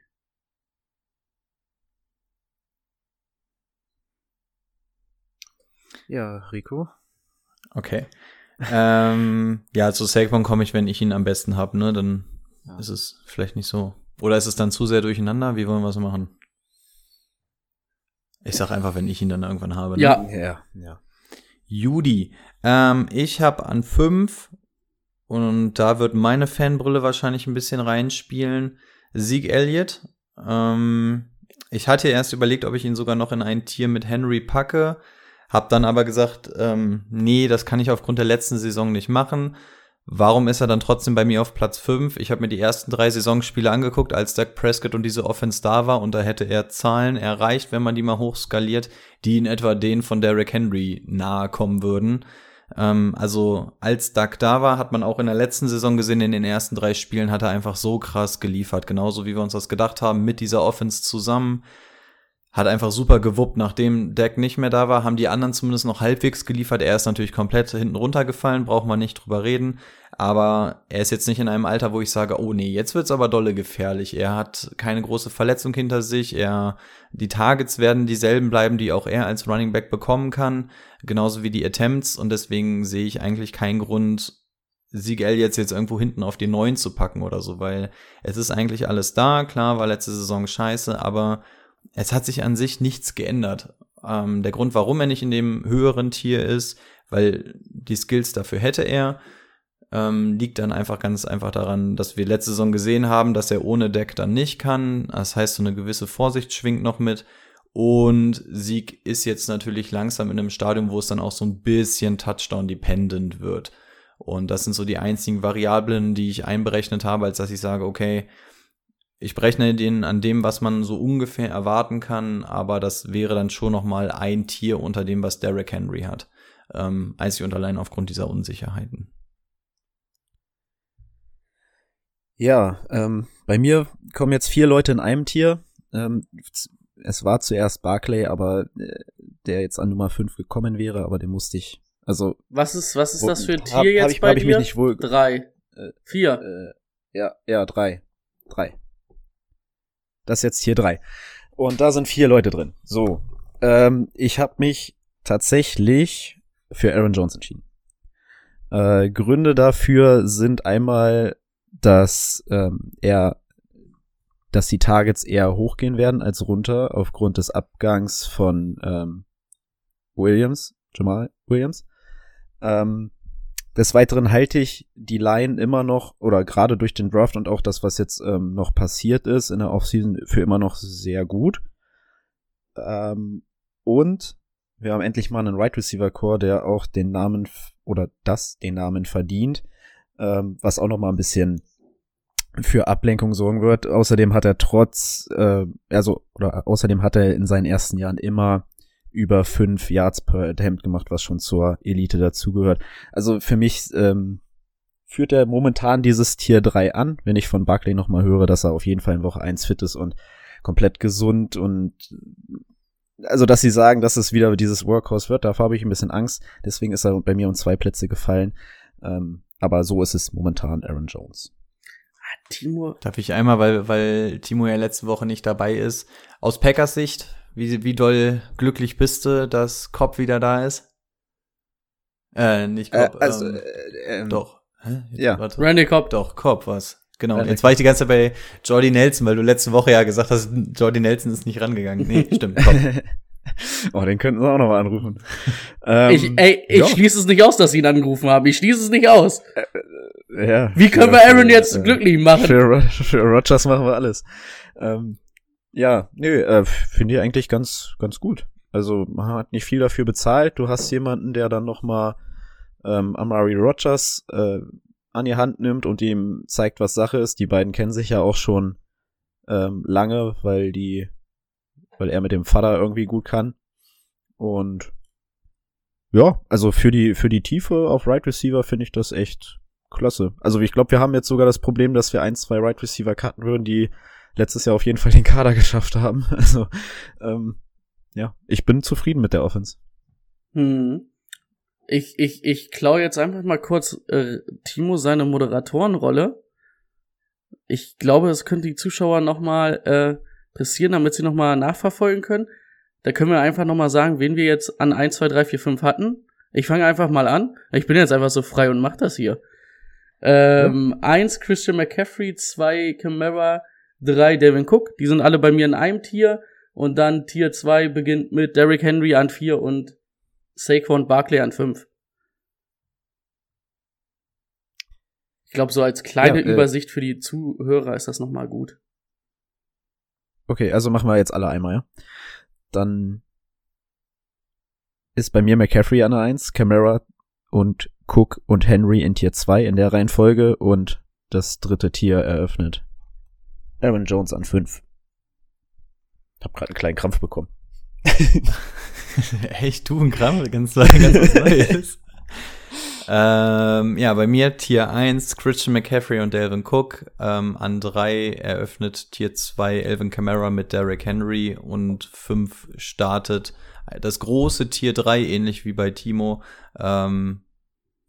S1: Ja, Rico.
S2: Okay. ähm, ja, zu Saquon komme ich, wenn ich ihn am besten hab, ne? Dann ja. ist es vielleicht nicht so. Oder ist es dann zu sehr durcheinander? Wie wollen wir es machen? Ich sag einfach, wenn ich ihn dann irgendwann habe.
S3: Ne? Ja. Ja,
S1: ja.
S2: Judy. Ähm, ich habe an fünf und da wird meine Fanbrille wahrscheinlich ein bisschen reinspielen. Sieg Elliott. Ähm, ich hatte erst überlegt, ob ich ihn sogar noch in ein Tier mit Henry packe. Hab dann aber gesagt, ähm, nee, das kann ich aufgrund der letzten Saison nicht machen. Warum ist er dann trotzdem bei mir auf Platz 5? Ich habe mir die ersten drei Saisonspiele angeguckt, als Doug Prescott und diese Offense da war und da hätte er Zahlen erreicht, wenn man die mal hochskaliert, die in etwa denen von Derrick Henry nahe kommen würden. Ähm, also als Doug da war, hat man auch in der letzten Saison gesehen, in den ersten drei Spielen hat er einfach so krass geliefert, genauso wie wir uns das gedacht haben, mit dieser Offense zusammen hat einfach super gewuppt. Nachdem Deck nicht mehr da war, haben die anderen zumindest noch halbwegs geliefert. Er ist natürlich komplett hinten runtergefallen, braucht man nicht drüber reden. Aber er ist jetzt nicht in einem Alter, wo ich sage, oh nee, jetzt wird's aber dolle gefährlich. Er hat keine große Verletzung hinter sich. Er, die Targets werden dieselben bleiben, die auch er als Running Back bekommen kann. Genauso wie die Attempts. Und deswegen sehe ich eigentlich keinen Grund, Sieg jetzt jetzt irgendwo hinten auf die neuen zu packen oder so, weil es ist eigentlich alles da. Klar, war letzte Saison scheiße, aber es hat sich an sich nichts geändert. Ähm, der Grund, warum er nicht in dem höheren Tier ist, weil die Skills dafür hätte er, ähm, liegt dann einfach ganz einfach daran, dass wir letzte Saison gesehen haben, dass er ohne Deck dann nicht kann. Das heißt, so eine gewisse Vorsicht schwingt noch mit. Und Sieg ist jetzt natürlich langsam in einem Stadium, wo es dann auch so ein bisschen Touchdown-dependent wird. Und das sind so die einzigen Variablen, die ich einberechnet habe, als dass ich sage, okay, ich berechne den an dem, was man so ungefähr erwarten kann, aber das wäre dann schon noch mal ein Tier unter dem, was Derrick Henry hat. Ähm, einzig und allein aufgrund dieser Unsicherheiten.
S1: Ja, ähm, bei mir kommen jetzt vier Leute in einem Tier. Ähm, es war zuerst Barclay, aber äh, der jetzt an Nummer 5 gekommen wäre, aber den musste ich. Also.
S3: Was ist, was ist das für ein Tier hab, jetzt hab ich, bei hab dir? Ich mich nicht wohl drei. Äh, vier.
S1: Äh, ja, ja, drei. Drei. Das ist jetzt hier drei. Und da sind vier Leute drin. So. Ähm, ich habe mich tatsächlich für Aaron Jones entschieden. Äh, Gründe dafür sind einmal, dass ähm, er, dass die Targets eher hochgehen werden als runter aufgrund des Abgangs von ähm, Williams, Jamal Williams. Ähm, des Weiteren halte ich die Line immer noch, oder gerade durch den Draft und auch das, was jetzt ähm, noch passiert ist in der Offseason, für immer noch sehr gut. Ähm, und wir haben endlich mal einen Right Receiver Core, der auch den Namen oder das den Namen verdient, ähm, was auch noch mal ein bisschen für Ablenkung sorgen wird. Außerdem hat er trotz, äh, also oder außerdem hat er in seinen ersten Jahren immer über fünf Yards per Attempt gemacht, was schon zur Elite dazugehört. Also für mich ähm, führt er momentan dieses Tier 3 an, wenn ich von Barkley nochmal höre, dass er auf jeden Fall in Woche 1 fit ist und komplett gesund und also dass sie sagen, dass es wieder dieses Workhorse wird, davor habe ich ein bisschen Angst. Deswegen ist er bei mir um zwei Plätze gefallen. Ähm, aber so ist es momentan Aaron Jones.
S2: Ah, Timo. Darf ich einmal, weil, weil Timo ja letzte Woche nicht dabei ist, aus Packers Sicht, wie, wie doll glücklich bist du, dass Cobb wieder da ist? Äh, nicht Cobb.
S1: Äh, also,
S2: ähm,
S1: äh, ähm,
S2: doch.
S1: Hä? ja.
S2: Warte. Randy Cobb. Doch, Cobb was. Genau. Randy Jetzt war ich die ganze Zeit bei Jordy Nelson, weil du letzte Woche ja gesagt hast, Jordy Nelson ist nicht rangegangen. Nee, stimmt. Cobb.
S1: oh, den könnten wir auch noch mal anrufen.
S3: ähm, ich, ey, ich ja. schließe es nicht aus, dass sie ihn angerufen haben. Ich schließe es nicht aus.
S1: Äh, ja.
S3: Wie können wir Aaron jetzt äh, glücklich machen?
S1: Für, für Rogers machen wir alles. Ähm, ja, nö, äh, finde ich eigentlich ganz, ganz gut. Also man hat nicht viel dafür bezahlt. Du hast jemanden, der dann noch mal ähm, Amari Rogers äh, an die Hand nimmt und ihm zeigt, was Sache ist. Die beiden kennen sich ja auch schon ähm, lange, weil die, weil er mit dem Vater irgendwie gut kann. Und ja, also für die für die Tiefe auf Right Receiver finde ich das echt klasse. Also ich glaube, wir haben jetzt sogar das Problem, dass wir ein, zwei Right Receiver cutten würden, die letztes Jahr auf jeden Fall den Kader geschafft haben. Also ähm, ja, ich bin zufrieden mit der Offense.
S3: Hm. Ich, ich, ich klaue jetzt einfach mal kurz äh, Timo seine Moderatorenrolle. Ich glaube, das könnte die Zuschauer noch mal äh, passieren, damit sie noch mal nachverfolgen können. Da können wir einfach noch mal sagen, wen wir jetzt an 1, 2, 3, 4, 5 hatten. Ich fange einfach mal an. Ich bin jetzt einfach so frei und mach das hier. Ähm, ja. Eins Christian McCaffrey, zwei Camara, drei Devin Cook. Die sind alle bei mir in einem Tier. Und dann Tier 2 beginnt mit Derrick Henry an 4 und Saquon Barkley an 5. Ich glaube, so als kleine ja, äh, Übersicht für die Zuhörer ist das nochmal gut.
S1: Okay, also machen wir jetzt alle einmal, ja? Dann ist bei mir McCaffrey an der 1, Camara und Cook und Henry in Tier 2 in der Reihenfolge und das dritte Tier eröffnet Aaron Jones an 5. Hab gerade einen kleinen Krampf bekommen.
S2: Echt, du ein Krampf? Ganz, ganz was Neues. ähm, ja, bei mir Tier 1 Christian McCaffrey und Delvin Cook. Ähm, an 3 eröffnet Tier 2 Elvin Kamara mit Derrick Henry und 5 startet das große Tier 3, ähnlich wie bei Timo. Ähm,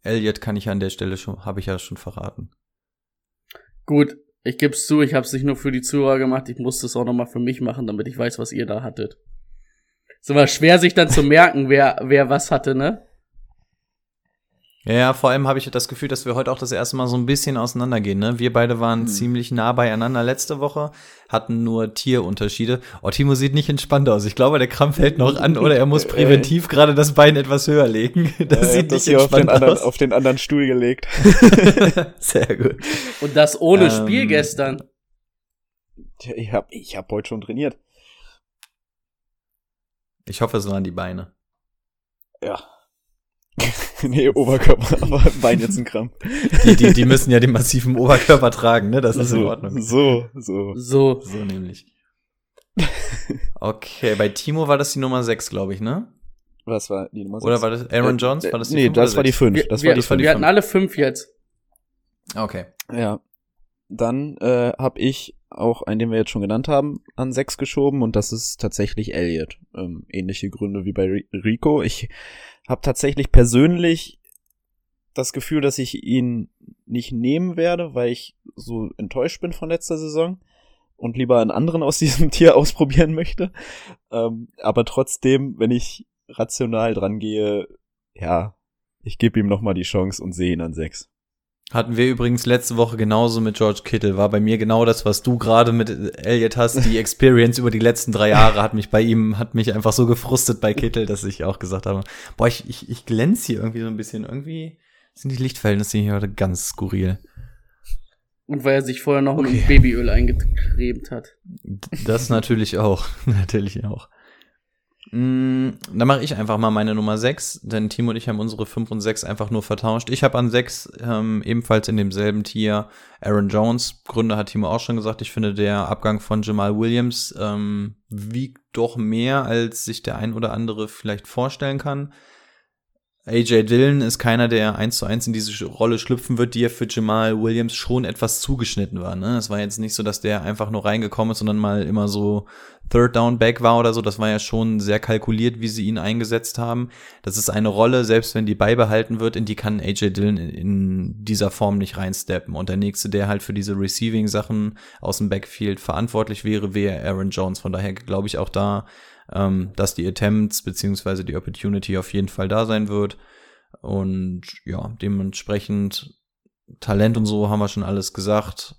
S2: Elliot kann ich an der Stelle schon, habe ich ja schon verraten.
S3: Gut, ich gebe zu, ich habe es nicht nur für die Zuhörer gemacht, ich musste es auch nochmal für mich machen, damit ich weiß, was ihr da hattet. Es war schwer, sich dann zu merken, wer, wer was hatte, ne?
S2: Ja, vor allem habe ich das Gefühl, dass wir heute auch das erste Mal so ein bisschen auseinandergehen. Ne? Wir beide waren hm. ziemlich nah beieinander letzte Woche, hatten nur Tierunterschiede. Oh, Timo sieht nicht entspannt aus. Ich glaube, der Krampf hält noch an oder er muss präventiv gerade das Bein etwas höher legen.
S1: Das ja, sieht nicht entspannt auf den, anderen, auf den anderen Stuhl gelegt.
S2: Sehr gut.
S3: Und das ohne ähm, Spiel gestern.
S1: Ich hab, ich hab heute schon trainiert.
S2: Ich hoffe, es waren die Beine.
S1: Ja. nee, Oberkörper, aber Bein jetzt ein Krampf.
S2: Die, die, die müssen ja den massiven Oberkörper tragen, ne? Das ist so, in Ordnung.
S1: So, so.
S2: So. So nämlich. Okay, bei Timo war das die Nummer 6, glaube ich, ne?
S1: Was war die Nummer 6?
S2: Oder war das Aaron Jones? War das
S1: die nee, 5 das war die 5. Das
S3: wir,
S1: war die
S3: 5. Wir hatten alle 5 jetzt.
S2: Okay.
S1: Ja. Dann äh, habe ich auch einen, den wir jetzt schon genannt haben, an 6 geschoben und das ist tatsächlich Elliot. Ähm, ähnliche Gründe wie bei Rico. Ich habe tatsächlich persönlich das Gefühl, dass ich ihn nicht nehmen werde, weil ich so enttäuscht bin von letzter Saison und lieber einen anderen aus diesem Tier ausprobieren möchte. Ähm, aber trotzdem, wenn ich rational dran gehe, ja, ich gebe ihm nochmal die Chance und sehe ihn an sechs.
S2: Hatten wir übrigens letzte Woche genauso mit George Kittle. War bei mir genau das, was du gerade mit Elliot hast. Die Experience über die letzten drei Jahre hat mich bei ihm, hat mich einfach so gefrustet bei Kittle, dass ich auch gesagt habe, boah, ich, ich, ich glänze hier irgendwie so ein bisschen. Irgendwie sind die Lichtverhältnisse hier heute ganz skurril.
S3: Und weil er sich vorher noch okay. mit Babyöl eingecremt hat.
S2: Das natürlich auch. natürlich auch. Mm, dann mache ich einfach mal meine Nummer 6, denn Timo und ich haben unsere 5 und 6 einfach nur vertauscht. Ich habe an 6 ähm, ebenfalls in demselben Tier Aaron Jones. Gründe hat Timo auch schon gesagt. Ich finde, der Abgang von Jamal Williams ähm, wiegt doch mehr, als sich der ein oder andere vielleicht vorstellen kann. AJ Dillon ist keiner, der eins zu eins in diese Rolle schlüpfen wird, die ja für Jamal Williams schon etwas zugeschnitten war. Ne? Es war jetzt nicht so, dass der einfach nur reingekommen ist, sondern mal immer so Third Down Back war oder so. Das war ja schon sehr kalkuliert, wie sie ihn eingesetzt haben. Das ist eine Rolle, selbst wenn die beibehalten wird, in die kann AJ Dillon in dieser Form nicht reinsteppen. Und der nächste, der halt für diese Receiving-Sachen aus dem Backfield verantwortlich wäre, wäre Aaron Jones. Von daher glaube ich auch da, ähm, dass die Attempts beziehungsweise die Opportunity auf jeden Fall da sein wird. Und ja, dementsprechend Talent und so haben wir schon alles gesagt.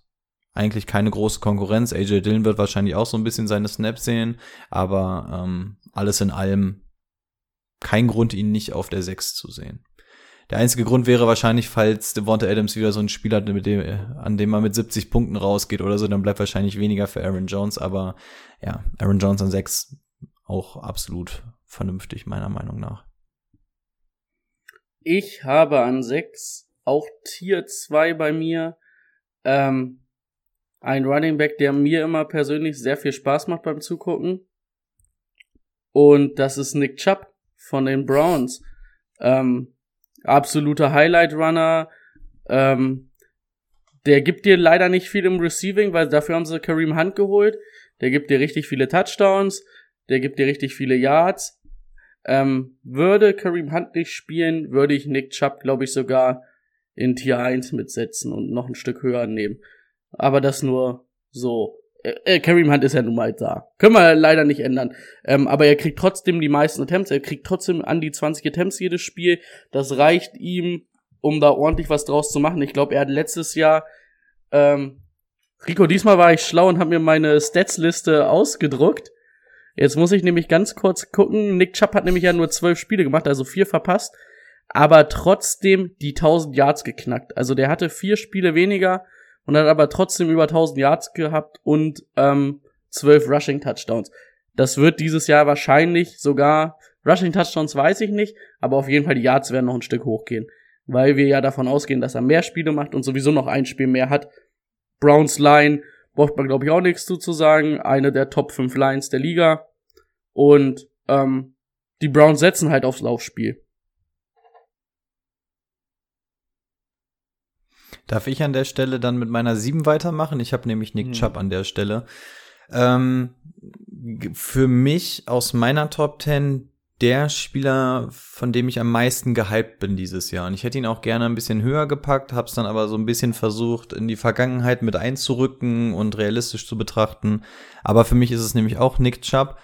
S2: Eigentlich keine große Konkurrenz. AJ Dillon wird wahrscheinlich auch so ein bisschen seine Snaps sehen, aber ähm, alles in allem kein Grund, ihn nicht auf der 6 zu sehen. Der einzige Grund wäre wahrscheinlich, falls Devonta Adams wieder so ein Spiel hat, mit dem, an dem man mit 70 Punkten rausgeht oder so, dann bleibt wahrscheinlich weniger für Aaron Jones, aber ja, Aaron Jones an 6 auch absolut vernünftig, meiner Meinung nach.
S3: Ich habe an 6 auch Tier 2 bei mir. Ähm, ein Running Back, der mir immer persönlich sehr viel Spaß macht beim Zugucken. Und das ist Nick Chubb von den Browns. Ähm, absoluter Highlight Runner. Ähm, der gibt dir leider nicht viel im Receiving, weil dafür haben sie Kareem Hunt geholt. Der gibt dir richtig viele Touchdowns der gibt dir richtig viele Yards. Ähm, würde Kareem Hunt nicht spielen, würde ich Nick Chubb, glaube ich, sogar in Tier 1 mitsetzen und noch ein Stück höher nehmen. Aber das nur so. Äh, äh, Kareem Hunt ist ja nun mal da. Können wir leider nicht ändern. Ähm, aber er kriegt trotzdem die meisten Attempts. Er kriegt trotzdem an die 20 Attempts jedes Spiel. Das reicht ihm, um da ordentlich was draus zu machen. Ich glaube, er hat letztes Jahr ähm, Rico, diesmal war ich schlau und habe mir meine Statsliste ausgedruckt. Jetzt muss ich nämlich ganz kurz gucken. Nick Chubb hat nämlich ja nur zwölf Spiele gemacht, also vier verpasst, aber trotzdem die 1000 Yards geknackt. Also der hatte vier Spiele weniger und hat aber trotzdem über 1000 Yards gehabt und ähm, zwölf Rushing Touchdowns. Das wird dieses Jahr wahrscheinlich sogar Rushing Touchdowns weiß ich nicht, aber auf jeden Fall die Yards werden noch ein Stück hochgehen, weil wir ja davon ausgehen, dass er mehr Spiele macht und sowieso noch ein Spiel mehr hat Browns Line braucht man, glaube ich, auch nichts zu, zu sagen. Eine der Top 5 Lines der Liga. Und ähm, die Browns setzen halt aufs Laufspiel.
S2: Darf ich an der Stelle dann mit meiner 7 weitermachen? Ich habe nämlich Nick hm. Chubb an der Stelle. Ähm, für mich aus meiner Top 10 der Spieler, von dem ich am meisten gehypt bin dieses Jahr. Und ich hätte ihn auch gerne ein bisschen höher gepackt, hab's dann aber so ein bisschen versucht, in die Vergangenheit mit einzurücken und realistisch zu betrachten. Aber für mich ist es nämlich auch Nick Chubb.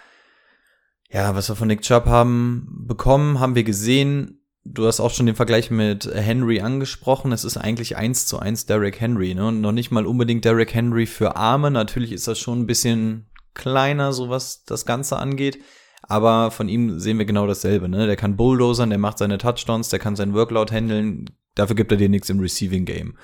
S2: Ja, was wir von Nick Chubb haben bekommen, haben wir gesehen. Du hast auch schon den Vergleich mit Henry angesprochen. Es ist eigentlich eins zu eins Derrick Henry, ne? Und noch nicht mal unbedingt Derrick Henry für Arme. Natürlich ist das schon ein bisschen kleiner, so was das Ganze angeht aber von ihm sehen wir genau dasselbe. Ne? Der kann bulldozern, der macht seine Touchdowns, der kann seinen Workload handeln. Dafür gibt er dir nichts im Receiving Game.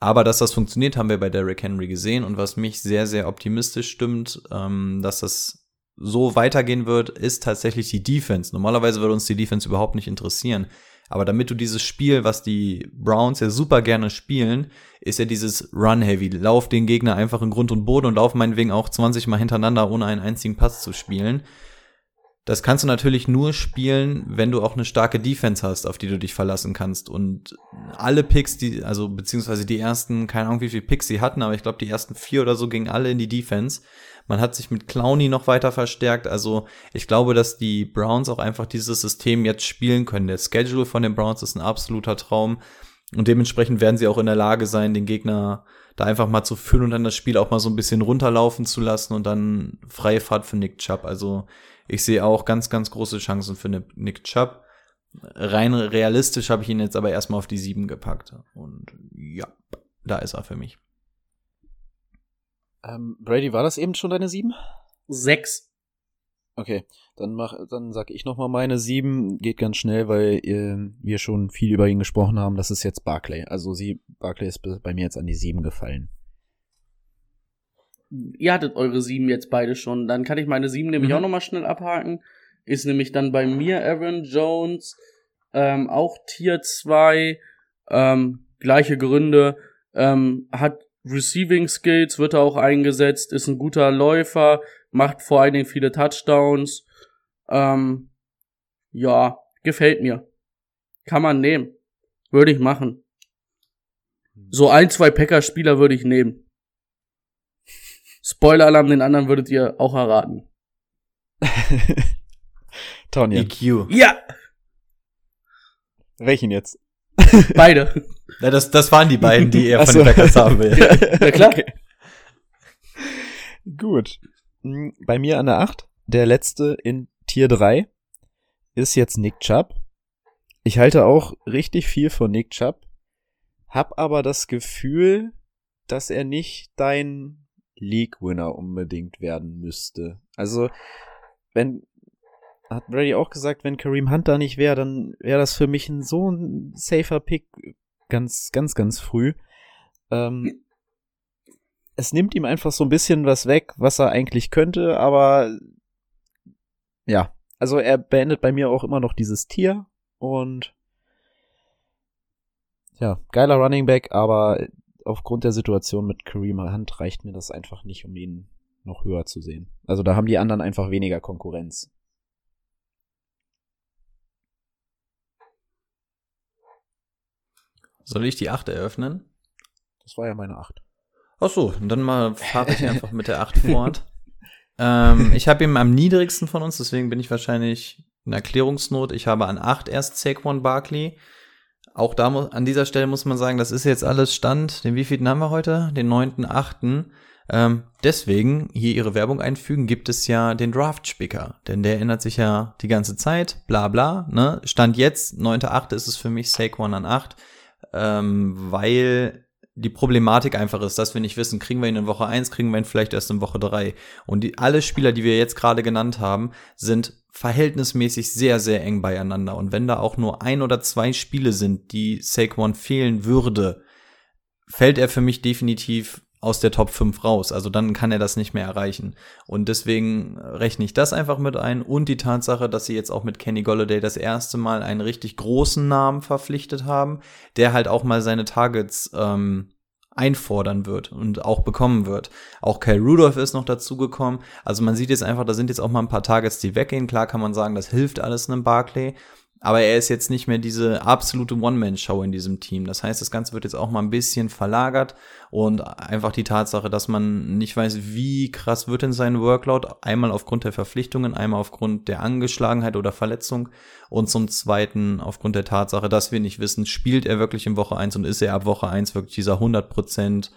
S2: Aber dass das funktioniert, haben wir bei Derrick Henry gesehen. Und was mich sehr, sehr optimistisch stimmt, ähm, dass das so weitergehen wird, ist tatsächlich die Defense. Normalerweise würde uns die Defense überhaupt nicht interessieren. Aber damit du dieses Spiel, was die Browns ja super gerne spielen, ist ja dieses Run-Heavy. Lauf den Gegner einfach in Grund und Boden und lauf meinetwegen auch 20 Mal hintereinander, ohne einen einzigen Pass zu spielen. Das kannst du natürlich nur spielen, wenn du auch eine starke Defense hast, auf die du dich verlassen kannst. Und alle Picks, die, also beziehungsweise die ersten, keine Ahnung, wie viele Picks sie hatten, aber ich glaube, die ersten vier oder so gingen alle in die Defense. Man hat sich mit Clowny noch weiter verstärkt. Also ich glaube, dass die Browns auch einfach dieses System jetzt spielen können. Der Schedule von den Browns ist ein absoluter Traum. Und dementsprechend werden sie auch in der Lage sein, den Gegner da einfach mal zu führen und dann das Spiel auch mal so ein bisschen runterlaufen zu lassen und dann freie Fahrt für Nick Chubb. Also ich sehe auch ganz, ganz große Chancen für Nick Chubb. Rein realistisch habe ich ihn jetzt aber erstmal auf die 7 gepackt. Und ja, da ist er für mich.
S1: Ähm, Brady, war das eben schon deine 7?
S3: 6.
S1: Okay, dann mach, dann sag ich noch mal meine 7. Geht ganz schnell, weil äh, wir schon viel über ihn gesprochen haben. Das ist jetzt Barclay. Also sie, Barclay ist bei mir jetzt an die 7 gefallen
S3: ihr hattet eure sieben jetzt beide schon. Dann kann ich meine sieben nämlich mhm. auch nochmal schnell abhaken. Ist nämlich dann bei mir Aaron Jones, ähm, auch Tier 2, ähm, gleiche Gründe, ähm, hat Receiving Skills, wird er auch eingesetzt, ist ein guter Läufer, macht vor allen Dingen viele Touchdowns. Ähm, ja, gefällt mir. Kann man nehmen. Würde ich machen. So ein, zwei Packer-Spieler würde ich nehmen. Spoiler-Alarm, den anderen würdet ihr auch erraten.
S1: Tonja.
S2: EQ.
S3: Ja!
S1: Welchen jetzt?
S3: Beide.
S2: Ja, das, das waren die beiden, die er von den Packers haben will.
S3: ja, klar. Okay.
S1: Gut. Hm, bei mir an der 8, der letzte in Tier 3, ist jetzt Nick Chubb. Ich halte auch richtig viel von Nick Chubb, hab aber das Gefühl, dass er nicht dein League-Winner unbedingt werden müsste. Also, wenn, hat Brady auch gesagt, wenn Kareem Hunt da nicht wäre, dann wäre das für mich ein so ein safer Pick ganz, ganz, ganz früh. Ähm, es nimmt ihm einfach so ein bisschen was weg, was er eigentlich könnte, aber ja, also er beendet bei mir auch immer noch dieses Tier und ja, geiler Running Back, aber aufgrund der Situation mit Kareem Hunt reicht mir das einfach nicht, um ihn noch höher zu sehen. Also da haben die anderen einfach weniger Konkurrenz.
S2: Soll ich die 8 eröffnen?
S1: Das war ja meine 8.
S2: Ach so, dann mal fahre ich einfach mit der 8 fort. Ähm, ich habe ihn am niedrigsten von uns, deswegen bin ich wahrscheinlich in Erklärungsnot. Ich habe an 8 erst Saquon Barkley. Auch da an dieser Stelle muss man sagen, das ist jetzt alles Stand. Den wievielten haben wir heute? Den 9.8. Ähm, deswegen hier ihre Werbung einfügen, gibt es ja den Draft-Spicker, denn der ändert sich ja die ganze Zeit, bla bla. Ne? Stand jetzt, 9.8. ist es für mich Saquon an 8, ähm, weil die Problematik einfach ist, dass wir nicht wissen, kriegen wir ihn in Woche 1, kriegen wir ihn vielleicht erst in Woche 3. Und die, alle Spieler, die wir jetzt gerade genannt haben, sind verhältnismäßig sehr, sehr eng beieinander. Und wenn da auch nur ein oder zwei Spiele sind, die Saquon fehlen würde, fällt er für mich definitiv aus der Top 5 raus. Also dann kann er das nicht mehr erreichen. Und deswegen rechne ich das einfach mit ein und die Tatsache, dass sie jetzt auch mit Kenny Golladay das erste Mal einen richtig großen Namen verpflichtet haben, der halt auch mal seine Targets ähm, einfordern wird und auch bekommen wird. Auch Kyle Rudolph ist noch dazugekommen. Also man sieht jetzt einfach, da sind jetzt auch mal ein paar Targets, die weggehen. Klar kann man sagen, das hilft alles einem Barclay. Aber er ist jetzt nicht mehr diese absolute One-Man-Show in diesem Team. Das heißt, das Ganze wird jetzt auch mal ein bisschen verlagert und einfach die Tatsache, dass man nicht weiß, wie krass wird denn sein Workload. Einmal aufgrund der Verpflichtungen, einmal aufgrund der Angeschlagenheit oder Verletzung und zum zweiten aufgrund der Tatsache, dass wir nicht wissen, spielt er wirklich in Woche 1 und ist er ab Woche 1 wirklich dieser 100%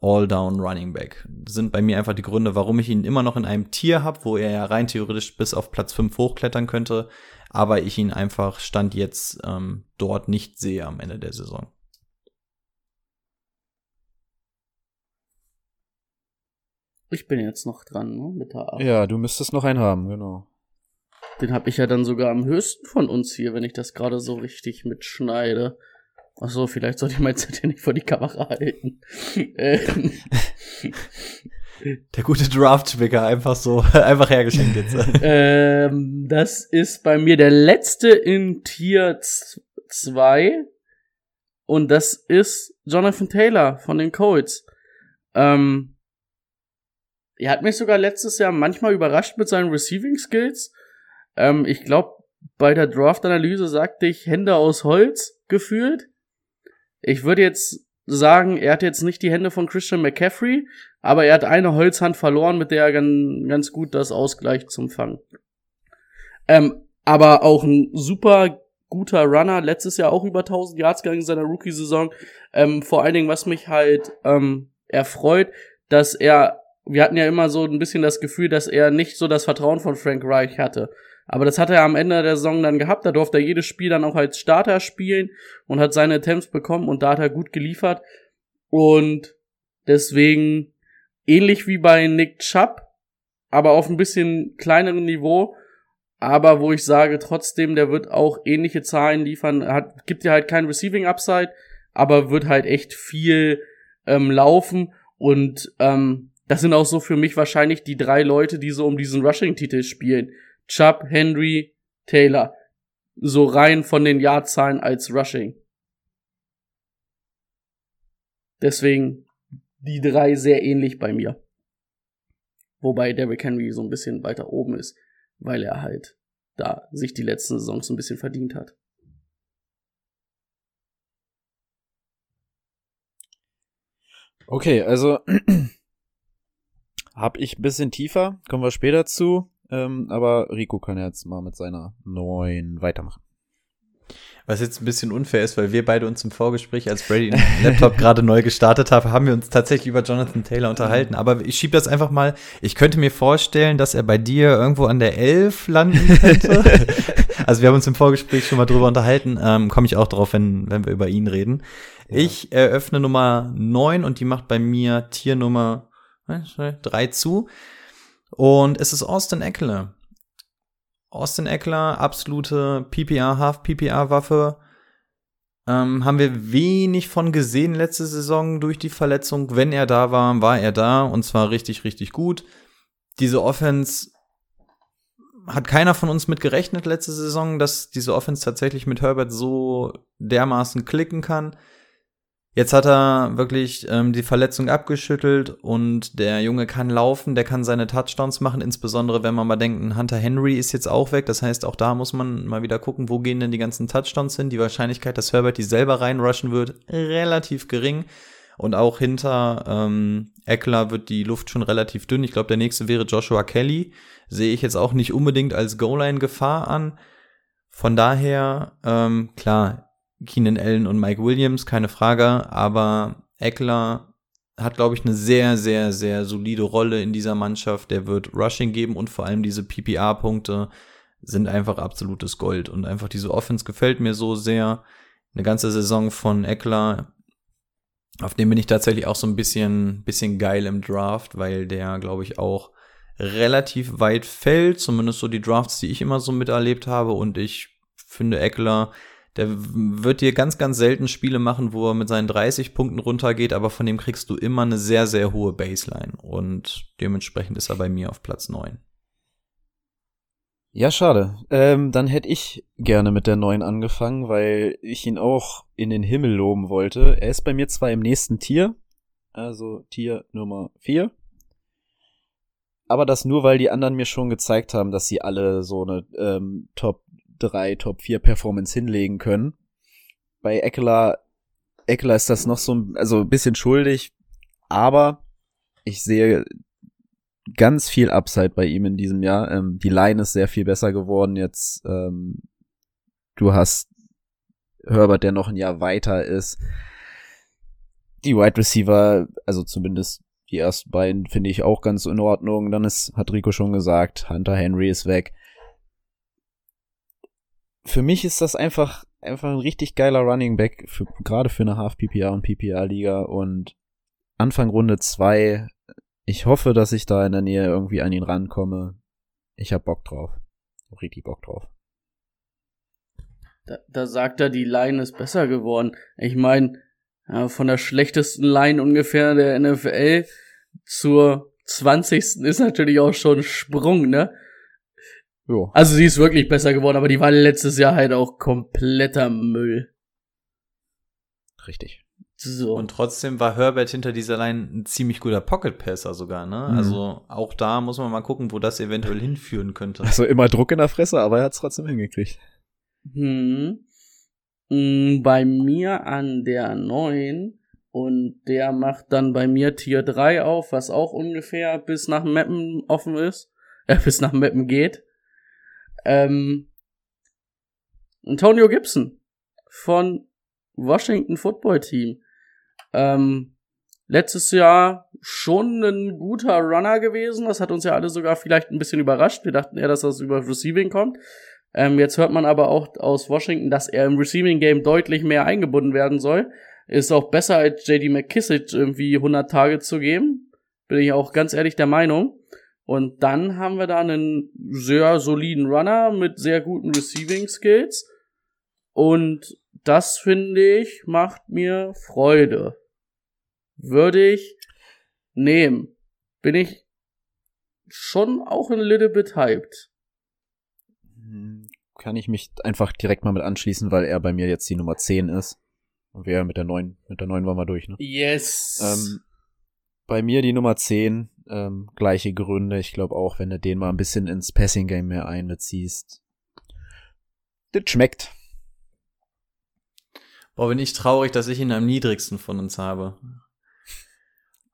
S2: All-Down Running Back. Sind bei mir einfach die Gründe, warum ich ihn immer noch in einem Tier habe, wo er ja rein theoretisch bis auf Platz 5 hochklettern könnte, aber ich ihn einfach Stand jetzt ähm, dort nicht sehe am Ende der Saison.
S3: Ich bin jetzt noch dran, ne, mit der 8.
S1: Ja, du müsstest noch einen haben, genau.
S3: Den habe ich ja dann sogar am höchsten von uns hier, wenn ich das gerade so richtig mitschneide. Achso, vielleicht sollte ich mein Zettel nicht vor die Kamera halten. Ähm,
S2: Der gute Draft-Spicker, einfach so, einfach hergeschenkt jetzt.
S3: ähm, das ist bei mir der letzte in Tier 2. Und das ist Jonathan Taylor von den Colts. Ähm, er hat mich sogar letztes Jahr manchmal überrascht mit seinen Receiving Skills. Ähm, ich glaube, bei der Draft-Analyse sagte ich Hände aus Holz gefühlt. Ich würde jetzt sagen, er hat jetzt nicht die Hände von Christian McCaffrey, aber er hat eine Holzhand verloren, mit der er ganz, ganz gut das ausgleicht zum Fang. Ähm, aber auch ein super guter Runner, letztes Jahr auch über 1000 Yards gegangen in seiner Rookie-Saison. Ähm, vor allen Dingen, was mich halt ähm, erfreut, dass er, wir hatten ja immer so ein bisschen das Gefühl, dass er nicht so das Vertrauen von Frank Reich hatte. Aber das hat er am Ende der Saison dann gehabt. Da durfte er jedes Spiel dann auch als Starter spielen und hat seine Attempts bekommen und da hat er gut geliefert. Und deswegen ähnlich wie bei Nick Chubb, aber auf ein bisschen kleineren Niveau. Aber wo ich sage, trotzdem, der wird auch ähnliche Zahlen liefern. Hat, gibt ja halt kein Receiving Upside, aber wird halt echt viel ähm, laufen. Und ähm, das sind auch so für mich wahrscheinlich die drei Leute, die so um diesen Rushing-Titel spielen. Chubb, Henry, Taylor. So rein von den Jahrzahlen als Rushing. Deswegen die drei sehr ähnlich bei mir. Wobei Derrick Henry so ein bisschen weiter oben ist, weil er halt da sich die letzten Saisons ein bisschen verdient hat.
S1: Okay, also hab ich ein bisschen tiefer, kommen wir später zu. Ähm, aber Rico kann jetzt mal mit seiner neuen weitermachen.
S2: Was jetzt ein bisschen unfair ist, weil wir beide uns im Vorgespräch, als Brady den Laptop gerade neu gestartet hat, haben wir uns tatsächlich über Jonathan Taylor unterhalten. Aber ich schiebe das einfach mal. Ich könnte mir vorstellen, dass er bei dir irgendwo an der 11 landen könnte. also wir haben uns im Vorgespräch schon mal drüber unterhalten. Ähm, Komme ich auch drauf, wenn, wenn wir über ihn reden. Ja. Ich eröffne Nummer 9 und die macht bei mir Tier Nummer 3 zu. Und es ist Austin Eckler. Austin Eckler, absolute PPR, Half-PPR-Waffe. Ähm, haben wir wenig von gesehen letzte Saison durch die Verletzung. Wenn er da war, war er da und zwar richtig, richtig gut. Diese Offense hat keiner von uns mit gerechnet letzte Saison, dass diese Offense tatsächlich mit Herbert so dermaßen klicken kann. Jetzt hat er wirklich ähm, die Verletzung abgeschüttelt und der Junge kann laufen, der kann seine Touchdowns machen, insbesondere wenn man mal denkt, ein Hunter Henry ist jetzt auch weg. Das heißt, auch da muss man mal wieder gucken, wo gehen denn die ganzen Touchdowns hin. Die Wahrscheinlichkeit, dass Herbert die selber reinrushen wird, relativ gering. Und auch hinter ähm, Eckler wird die Luft schon relativ dünn. Ich glaube, der nächste wäre Joshua Kelly. Sehe ich jetzt auch nicht unbedingt als Goal-Line-Gefahr an. Von daher, ähm, klar, Keenan Allen und Mike Williams, keine Frage, aber Eckler hat, glaube ich, eine sehr, sehr, sehr solide Rolle in dieser Mannschaft. Der wird Rushing geben und vor allem diese PPR-Punkte sind einfach absolutes Gold. Und einfach diese Offense gefällt mir so sehr. Eine ganze Saison von Eckler, auf dem bin ich tatsächlich auch so ein bisschen, bisschen geil im Draft, weil der, glaube ich, auch relativ weit fällt, zumindest so die Drafts, die ich immer so miterlebt habe. Und ich finde Eckler, der wird dir ganz, ganz selten Spiele machen, wo er mit seinen 30 Punkten runtergeht, aber von dem kriegst du immer eine sehr, sehr hohe Baseline. Und dementsprechend ist er bei mir auf Platz 9.
S1: Ja, schade. Ähm, dann hätte ich gerne mit der neuen angefangen, weil ich ihn auch in den Himmel loben wollte. Er ist bei mir zwar im nächsten Tier, also Tier Nummer 4, aber das nur, weil die anderen mir schon gezeigt haben, dass sie alle so eine ähm, Top 3, Top 4 Performance hinlegen können. Bei Eckler, Eckler ist das noch so, also ein bisschen schuldig, aber ich sehe ganz viel Upside bei ihm in diesem Jahr. Ähm, die Line ist sehr viel besser geworden jetzt. Ähm, du hast Herbert, der noch ein Jahr weiter ist. Die Wide Receiver, also zumindest die ersten beiden finde ich auch ganz in Ordnung. Dann ist, hat Rico schon gesagt, Hunter Henry ist weg. Für mich ist das einfach, einfach ein richtig geiler Running Back, für, gerade für eine Half PPR und PPR Liga und Anfang Runde zwei ich hoffe, dass ich da in der Nähe irgendwie an ihn rankomme. Ich hab Bock drauf. Richtig Bock drauf.
S3: Da, da sagt er, die Line ist besser geworden. Ich meine, von der schlechtesten Line ungefähr der NFL zur 20. ist natürlich auch schon ein Sprung, ne? Jo. Also sie ist wirklich besser geworden, aber die war letztes Jahr halt auch kompletter Müll.
S1: Richtig.
S2: So. Und trotzdem war Herbert hinter dieser Line ein ziemlich guter Pocket-Passer sogar, ne? Mhm. Also auch da muss man mal gucken, wo das eventuell hinführen könnte.
S1: Also immer Druck in der Fresse, aber er hat es trotzdem hingekriegt.
S3: Hm. hm. Bei mir an der 9 und der macht dann bei mir Tier 3 auf, was auch ungefähr bis nach Mappen offen ist. Äh, bis nach Mappen geht. Ähm, Antonio Gibson von Washington Football Team. Ähm, letztes Jahr schon ein guter Runner gewesen. Das hat uns ja alle sogar vielleicht ein bisschen überrascht. Wir dachten eher, dass das über Receiving kommt. Ähm, jetzt hört man aber auch aus Washington, dass er im Receiving Game deutlich mehr eingebunden werden soll. Ist auch besser als JD McKissick irgendwie 100 Tage zu geben. Bin ich auch ganz ehrlich der Meinung. Und dann haben wir da einen sehr soliden Runner mit sehr guten Receiving Skills. Und das finde ich macht mir Freude würde ich nehmen. Bin ich schon auch ein little bit hyped.
S1: Hm, kann ich mich einfach direkt mal mit anschließen, weil er bei mir jetzt die Nummer 10 ist. Und wir mit der 9, mit der 9 waren wir durch, ne?
S3: Yes.
S1: Ähm, bei mir die Nummer 10, ähm, gleiche Gründe. Ich glaube auch, wenn du den mal ein bisschen ins Passing Game mehr einbeziehst. Das schmeckt.
S2: Boah, bin ich traurig, dass ich ihn am niedrigsten von uns habe.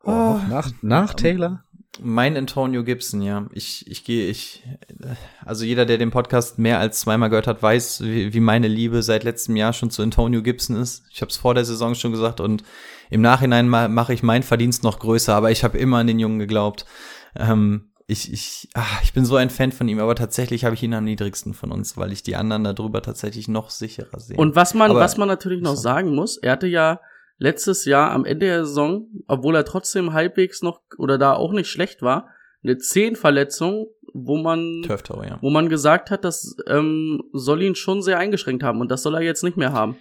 S1: Oh, oh, nach, nach Taylor?
S2: Mein Antonio Gibson, ja. Ich, ich gehe, ich, also jeder, der den Podcast mehr als zweimal gehört hat, weiß, wie, wie meine Liebe seit letztem Jahr schon zu Antonio Gibson ist. Ich habe es vor der Saison schon gesagt und im Nachhinein mache ich meinen Verdienst noch größer, aber ich habe immer an den Jungen geglaubt. Ähm, ich, ich, ach, ich bin so ein Fan von ihm, aber tatsächlich habe ich ihn am niedrigsten von uns, weil ich die anderen darüber tatsächlich noch sicherer sehe.
S3: Und was man, aber, was man natürlich noch sagen muss, er hatte ja letztes Jahr am Ende der Saison, obwohl er trotzdem halbwegs noch oder da auch nicht schlecht war, eine Zehnverletzung, wo man,
S2: ja.
S3: wo man gesagt hat, das ähm, soll ihn schon sehr eingeschränkt haben und das soll er jetzt nicht mehr haben.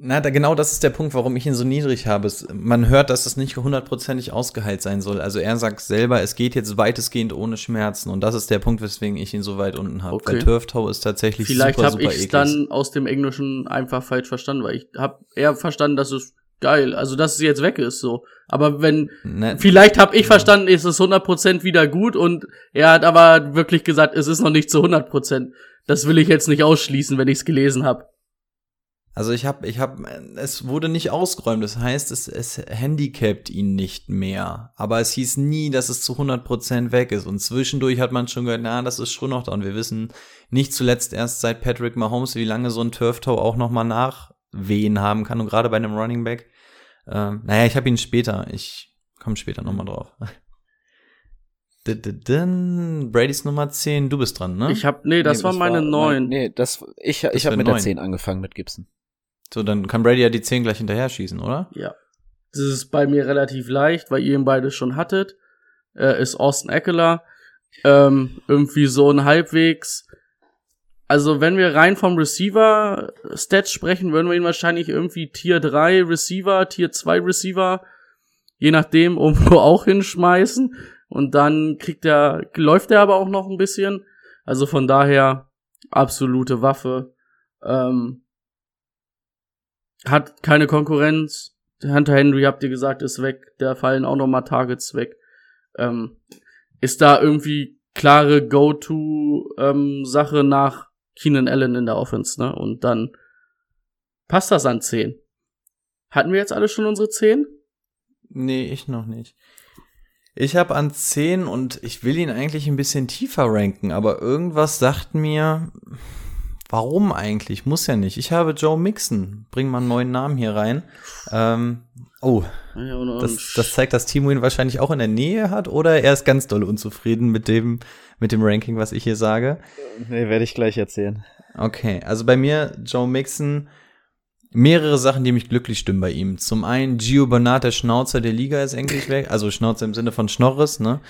S2: Na, da, genau das ist der Punkt, warum ich ihn so niedrig habe. Es, man hört, dass es nicht hundertprozentig ausgeheilt sein soll. Also er sagt selber, es geht jetzt weitestgehend ohne Schmerzen. Und das ist der Punkt, weswegen ich ihn so weit unten habe. Okay. Weil Turftau ist tatsächlich
S3: Vielleicht
S2: super, super
S3: Vielleicht habe ich dann aus dem Englischen einfach falsch verstanden, weil ich habe eher verstanden, dass es geil, also dass es jetzt weg ist so. Aber wenn ne. vielleicht habe ich verstanden, ist es 100% wieder gut und er hat aber wirklich gesagt, es ist noch nicht zu 100%. Das will ich jetzt nicht ausschließen, wenn ich es gelesen habe.
S2: Also ich habe, ich habe, es wurde nicht ausgeräumt. Das heißt, es, es handicapt ihn nicht mehr. Aber es hieß nie, dass es zu 100% weg ist. Und zwischendurch hat man schon gehört, na, das ist schon noch da. Und wir wissen nicht zuletzt erst seit Patrick Mahomes, wie lange so ein Turf-Toe auch noch mal nachwehen haben kann. Und gerade bei einem Running Back. Ähm, naja, ich habe ihn später. Ich komme später noch mal drauf. Brady's Nummer 10, du bist dran, ne?
S3: Ich hab, nee, das
S1: Nee,
S3: war meine
S1: mein-
S3: neun.
S1: Nee, das, ich,
S2: Das
S1: ich habe mit der
S2: neun.
S1: 10 angefangen mit Gibson.
S2: So, dann kann Brady ja die 10 gleich hinterher schießen, oder?
S3: Ja. Das ist bei mir relativ leicht, weil ihr ihn beide schon hattet. Äh, ist Austin Eckler. Ähm, irgendwie so ein halbwegs. Also, wenn wir rein vom Receiver-Stats sprechen, würden wir ihn wahrscheinlich irgendwie Tier 3 Receiver, Tier 2 Receiver, je nachdem, irgendwo auch hinschmeißen. Und dann kriegt er, läuft er aber auch noch ein bisschen. Also von daher, absolute Waffe. Ähm, hat keine Konkurrenz. Hunter Henry, habt ihr gesagt, ist weg. Da fallen auch noch mal Targets weg. Ähm, ist da irgendwie klare Go-To-Sache nach Keenan Allen in der Offense, ne? Und dann passt das an 10. Hatten wir jetzt alle schon unsere 10?
S2: Nee, ich noch nicht. Ich habe an 10 und ich will ihn eigentlich ein bisschen tiefer ranken, aber irgendwas sagt mir, warum eigentlich? Muss ja nicht. Ich habe Joe Mixon. Bring mal einen neuen Namen hier rein. Ähm, oh, das, das zeigt, dass Timo ihn wahrscheinlich auch in der Nähe hat oder er ist ganz doll unzufrieden mit dem, mit dem Ranking, was ich hier sage.
S1: Nee, werde ich gleich erzählen.
S2: Okay, also bei mir Joe Mixon mehrere Sachen, die mich glücklich stimmen bei ihm. Zum einen Gio Bernard, der Schnauzer der Liga, ist endlich weg. Also Schnauzer im Sinne von Schnorris, ne?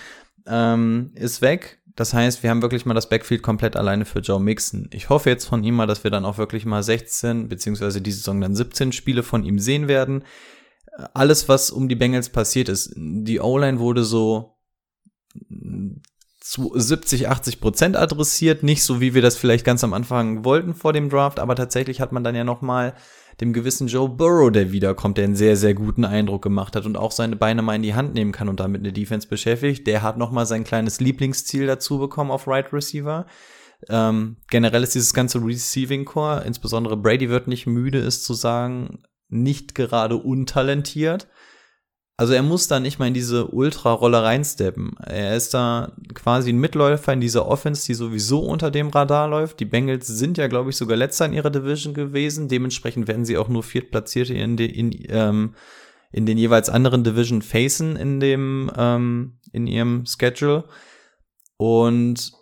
S2: Ähm, ist weg. Das heißt, wir haben wirklich mal das Backfield komplett alleine für Joe Mixon. Ich hoffe jetzt von ihm mal, dass wir dann auch wirklich mal 16, beziehungsweise die Saison dann 17 Spiele von ihm sehen werden. Alles, was um die Bengals passiert ist, die O-Line wurde so zu 70, 80 Prozent adressiert, nicht so wie wir das vielleicht ganz am Anfang wollten vor dem Draft, aber tatsächlich hat man dann ja noch mal dem gewissen Joe Burrow, der wiederkommt, der einen sehr, sehr guten Eindruck gemacht hat und auch seine Beine mal in die Hand nehmen kann und damit eine Defense beschäftigt. Der hat noch mal sein kleines Lieblingsziel dazu bekommen auf Right Receiver. Ähm, generell ist dieses ganze Receiving Core, insbesondere Brady wird nicht müde, ist zu sagen, nicht gerade untalentiert. Also er muss da nicht mal in diese Ultra-Rolle reinsteppen. Er ist da quasi ein Mitläufer in dieser Offense, die sowieso unter dem Radar läuft. Die Bengals sind ja, glaube ich, sogar letzter in ihrer Division gewesen. Dementsprechend werden sie auch nur Viertplatzierte in, de, in, ähm, in den jeweils anderen Division facen in dem ähm, in ihrem Schedule. Und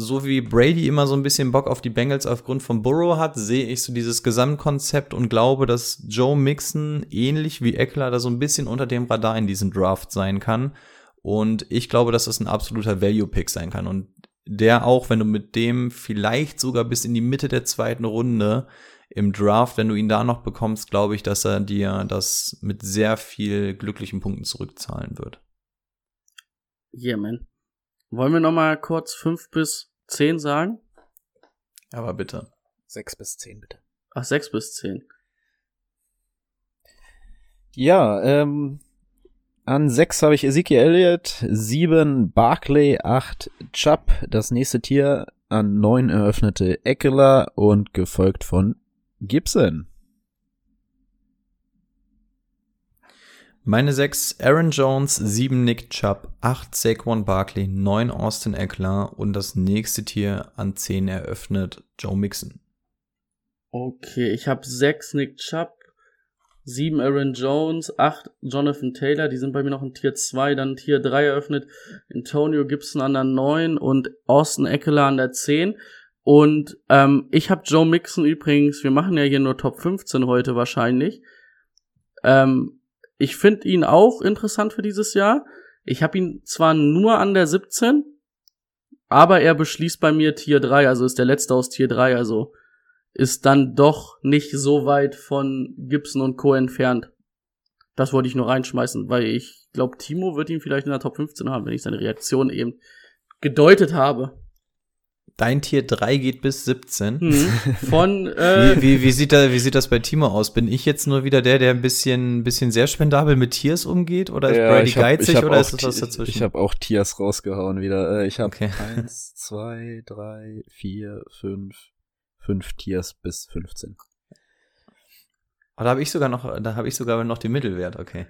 S2: so wie Brady immer so ein bisschen Bock auf die Bengals aufgrund von Burrow hat, sehe ich so dieses Gesamtkonzept und glaube, dass Joe Mixon ähnlich wie Eckler da so ein bisschen unter dem Radar in diesem Draft sein kann. Und ich glaube, dass das ein absoluter Value-Pick sein kann. Und der auch, wenn du mit dem vielleicht sogar bis in die Mitte der zweiten Runde im Draft, wenn du ihn da noch bekommst, glaube ich, dass er dir das mit sehr viel glücklichen Punkten zurückzahlen wird.
S3: Yeah, man. Wollen wir noch mal kurz fünf bis zehn sagen?
S2: Aber bitte.
S1: 6 bis 10 bitte.
S3: Ach, sechs bis zehn.
S1: Ja, ähm, an 6 habe ich Ezekiel Elliott, 7 Barclay, 8 Chubb, das nächste Tier an 9 eröffnete Eckler und gefolgt von Gibson.
S2: Meine sechs Aaron Jones, sieben Nick Chubb, acht Saquon Barkley, neun Austin Eckler und das nächste Tier an zehn eröffnet Joe Mixon.
S3: Okay, ich habe sechs Nick Chubb, sieben Aaron Jones, acht Jonathan Taylor, die sind bei mir noch in Tier 2, dann Tier 3 eröffnet, Antonio Gibson an der 9 und Austin Eckler an der 10. Und ähm, ich habe Joe Mixon übrigens, wir machen ja hier nur Top 15 heute wahrscheinlich. Ähm, ich finde ihn auch interessant für dieses Jahr. Ich habe ihn zwar nur an der 17, aber er beschließt bei mir Tier 3, also ist der letzte aus Tier 3, also ist dann doch nicht so weit von Gibson und Co. entfernt. Das wollte ich nur reinschmeißen, weil ich glaube, Timo wird ihn vielleicht in der Top 15 haben, wenn ich seine Reaktion eben gedeutet habe.
S2: Dein Tier 3 geht bis 17.
S3: Mhm. Von äh,
S2: Wie, wie, wie, sieht da, wie sieht das bei Timo aus? Bin ich jetzt nur wieder der, der ein bisschen, bisschen sehr spendabel mit Tiers umgeht? Oder ist Brady
S1: ich hab-
S2: geizig oder ist das was dazwischen?
S1: Ich habe auch Tiers rausgehauen wieder. Äh, Ich habe
S2: Okay.
S1: eins, zwei, drei, vier, fünf, fünf Tiers bis 15.
S2: Oh, da habe ich sogar noch, da habe ich sogar noch den Mittelwert, okay.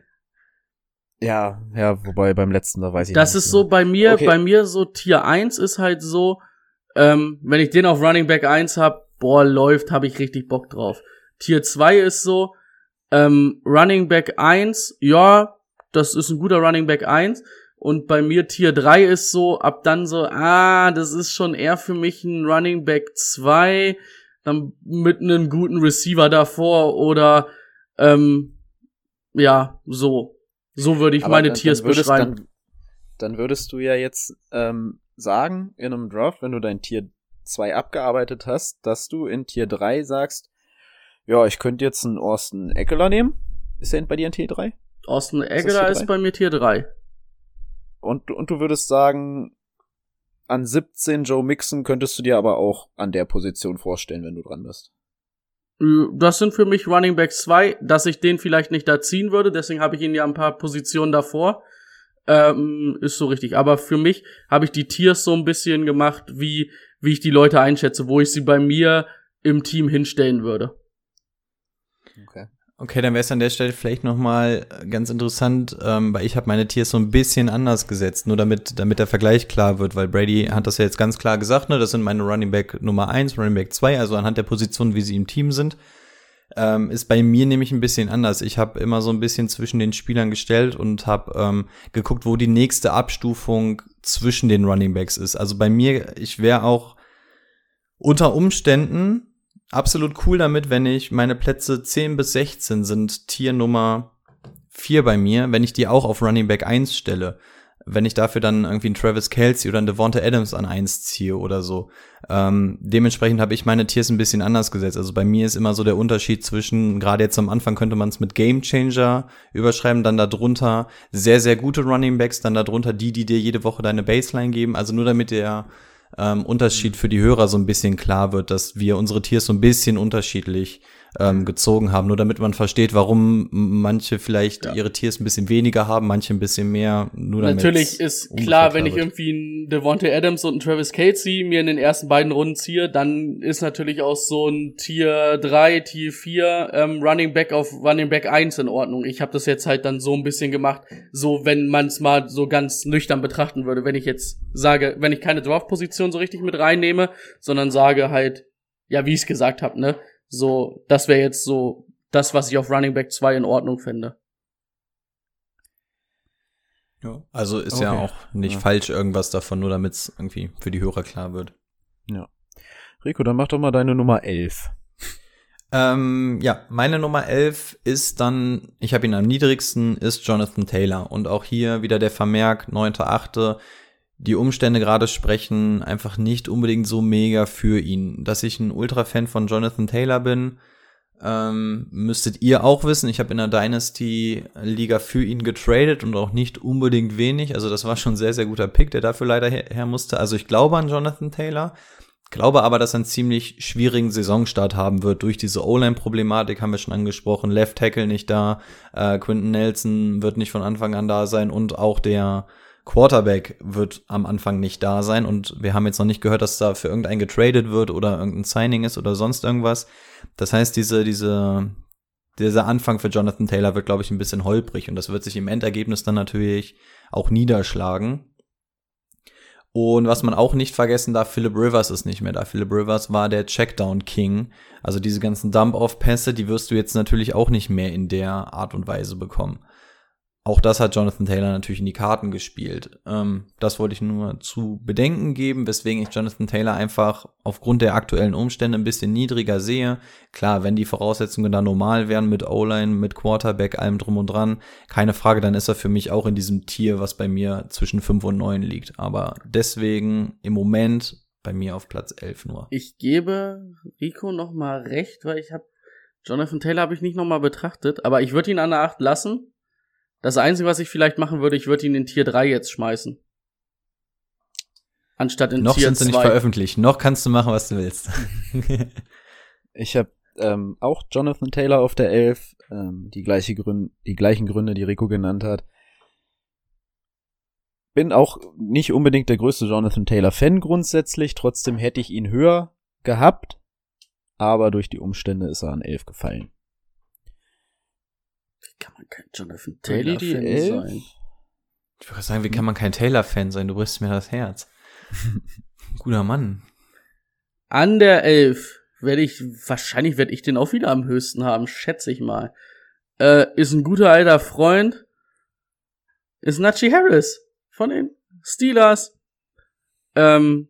S1: Ja, ja, wobei beim letzten, da weiß ich
S3: Das
S1: nicht.
S3: ist so bei mir,
S1: Okay.
S3: bei mir so Tier 1 ist halt so, ähm, wenn ich den auf Running Back 1 hab, boah, läuft, habe ich richtig Bock drauf. Tier 2 ist so, ähm, Running Back 1, ja, das ist ein guter Running Back 1. Und bei mir Tier 3 ist so, ab dann so, ah, das ist schon eher für mich ein Running Back 2, dann mit einem guten Receiver davor oder ähm, ja, so. So würde ich
S1: Aber
S3: meine
S1: dann-
S3: Tiers
S1: dann würdest,
S3: beschreiben.
S1: Dann, dann würdest du ja jetzt ähm, sagen, in einem Draft, wenn du dein Tier 2 abgearbeitet hast, dass du in Tier 3 sagst, ja, ich könnte jetzt einen Austin Eckler nehmen. Ist der bei dir in Tier 3?
S3: Austin
S1: das
S3: Eggler
S1: Tier
S3: ist
S1: drei?
S3: bei mir Tier 3.
S1: Und, und du würdest sagen, an 17 Joe Mixon könntest du dir aber auch an der Position vorstellen, wenn du dran bist.
S3: Äh, Das sind für mich Running Back 2, dass ich den vielleicht nicht da ziehen würde, deswegen habe ich ihn ja ein paar Positionen davor. Ähm, ist so richtig. Aber für mich habe ich die Tiers so ein bisschen gemacht, wie, wie ich die Leute einschätze, wo ich sie bei mir im Team hinstellen würde.
S1: Okay.
S2: Okay, dann wäre es an der Stelle vielleicht noch mal ganz interessant, ähm, weil ich habe meine Tiers so ein bisschen anders gesetzt, nur damit damit der Vergleich klar wird, weil Brady hat das ja jetzt ganz klar gesagt, ne, das sind meine Running Back Nummer eins, Running Back zwei, also anhand der Position, wie sie im Team sind. Ähm, ist bei mir nämlich ein bisschen anders. Ich habe immer so ein bisschen zwischen den Spielern gestellt und habe ähm, geguckt, wo die nächste Abstufung zwischen den Running Backs ist. Also bei mir, ich wäre auch unter Umständen absolut cool damit, wenn ich meine Plätze 10 bis 16 sind Tier Nummer 4 bei mir, wenn ich die auch auf Running Back 1 stelle. Wenn ich dafür dann irgendwie einen Travis Kelsey oder einen Devonta Adams an 1 ziehe oder so. Ähm, dementsprechend habe ich meine Tiers ein bisschen anders gesetzt. Also bei mir ist immer so der Unterschied zwischen, gerade jetzt am Anfang könnte man es mit Game Changer überschreiben, dann darunter sehr, sehr gute Running Backs, dann darunter die, die dir jede Woche deine Baseline geben. Also nur damit der ähm, Unterschied für die Hörer so ein bisschen klar wird, dass wir unsere Tiers so ein bisschen unterschiedlich ähm, gezogen haben, nur damit man versteht, warum manche vielleicht
S3: Ja.
S2: ihre Tiers ein bisschen weniger haben, manche ein bisschen mehr. Nur
S3: Natürlich ist klar, wenn ich
S2: wird.
S3: irgendwie einen Devonta Adams und einen Travis Kelsey mir in den ersten beiden Runden ziehe, dann ist natürlich auch so ein Tier 3, Tier 4 ähm, Running Back auf Running Back 1 in Ordnung. Ich habe das jetzt halt dann so ein bisschen gemacht, so wenn man es mal so ganz nüchtern betrachten würde. Wenn ich jetzt sage, wenn ich keine Draft-Position so richtig mit reinnehme, sondern sage halt, ja, wie ich es gesagt habe, ne? So, das wäre jetzt so das, was ich auf Running Back 2 in Ordnung fände.
S2: Ja. Also ist ja
S1: Okay.
S2: auch nicht
S1: Ja.
S2: falsch irgendwas davon, nur damit es irgendwie für die Hörer klar wird.
S1: Rico, dann mach doch mal deine Nummer 11.
S2: Ähm, ja, meine Nummer 11 ist dann, ich habe ihn am niedrigsten, ist Jonathan Taylor. Und auch hier wieder der Vermerk, 9.8. Die Umstände gerade sprechen einfach nicht unbedingt so mega für ihn. Dass ich ein Ultra-Fan von Jonathan Taylor bin, ähm, müsstet ihr auch wissen. Ich habe in der Dynasty-Liga für ihn getradet und auch nicht unbedingt wenig. Also das war schon ein sehr, sehr guter Pick, der dafür leider her, her musste. Also ich glaube an Jonathan Taylor. Glaube aber, dass er einen ziemlich schwierigen Saisonstart haben wird durch diese O-Line-Problematik, haben wir schon angesprochen. Left Tackle nicht da, äh, Quinton Nelson wird nicht von Anfang an da sein und auch der Quarterback wird am Anfang nicht da sein. Und wir haben jetzt noch nicht gehört, dass da für irgendein getradet wird oder irgendein Signing ist oder sonst irgendwas. Das heißt, diese, diese, dieser Anfang für Jonathan Taylor wird, glaube ich, ein bisschen holprig und das wird sich im Endergebnis dann natürlich auch niederschlagen. Und was man auch nicht vergessen darf, Philip Rivers ist nicht mehr da. Philip Rivers war der Checkdown King. Also diese ganzen Dump-Off-Pässe, die wirst du jetzt natürlich auch nicht mehr in der Art und Weise bekommen. Auch das hat Jonathan Taylor natürlich in die Karten gespielt. Ähm, das wollte ich nur zu bedenken geben, weswegen ich Jonathan Taylor einfach aufgrund der aktuellen Umstände ein bisschen niedriger sehe. Klar, wenn die Voraussetzungen da normal wären mit O-Line, mit Quarterback, allem drum und dran, keine Frage, dann ist er für mich auch in diesem Tier, was bei mir zwischen 5 und 9 liegt. Aber deswegen im Moment bei mir auf Platz 11 nur.
S3: Ich gebe Rico noch mal recht, weil ich habe Jonathan Taylor habe ich nicht noch mal betrachtet, aber ich würde ihn an der 8 lassen. Das Einzige, was ich vielleicht machen würde, ich würde ihn in Tier 3 jetzt schmeißen. Anstatt in
S2: Noch
S3: Tier
S2: sind sie nicht
S3: 2.
S2: veröffentlicht, noch kannst du machen, was du willst.
S1: Ich habe ähm, auch Jonathan Taylor auf der 11, ähm, die, gleiche Grün die gleichen Gründe, die Rico genannt hat. Bin auch nicht unbedingt der größte Jonathan Taylor-Fan grundsätzlich, trotzdem hätte ich ihn höher gehabt, aber durch die Umstände ist er an 11 gefallen.
S3: Wie kann man kein Jonathan Taylor-Fan
S1: Elf?
S3: sein?
S2: Ich würde sagen, wie kann man kein Taylor-Fan sein? Du brichst mir das Herz. Guter Mann.
S3: An der 11 werde ich, wahrscheinlich werde ich den auch wieder am höchsten haben, schätze ich mal. Äh, ist ein guter alter Freund. Ist Najee Harris von den Steelers. Ähm,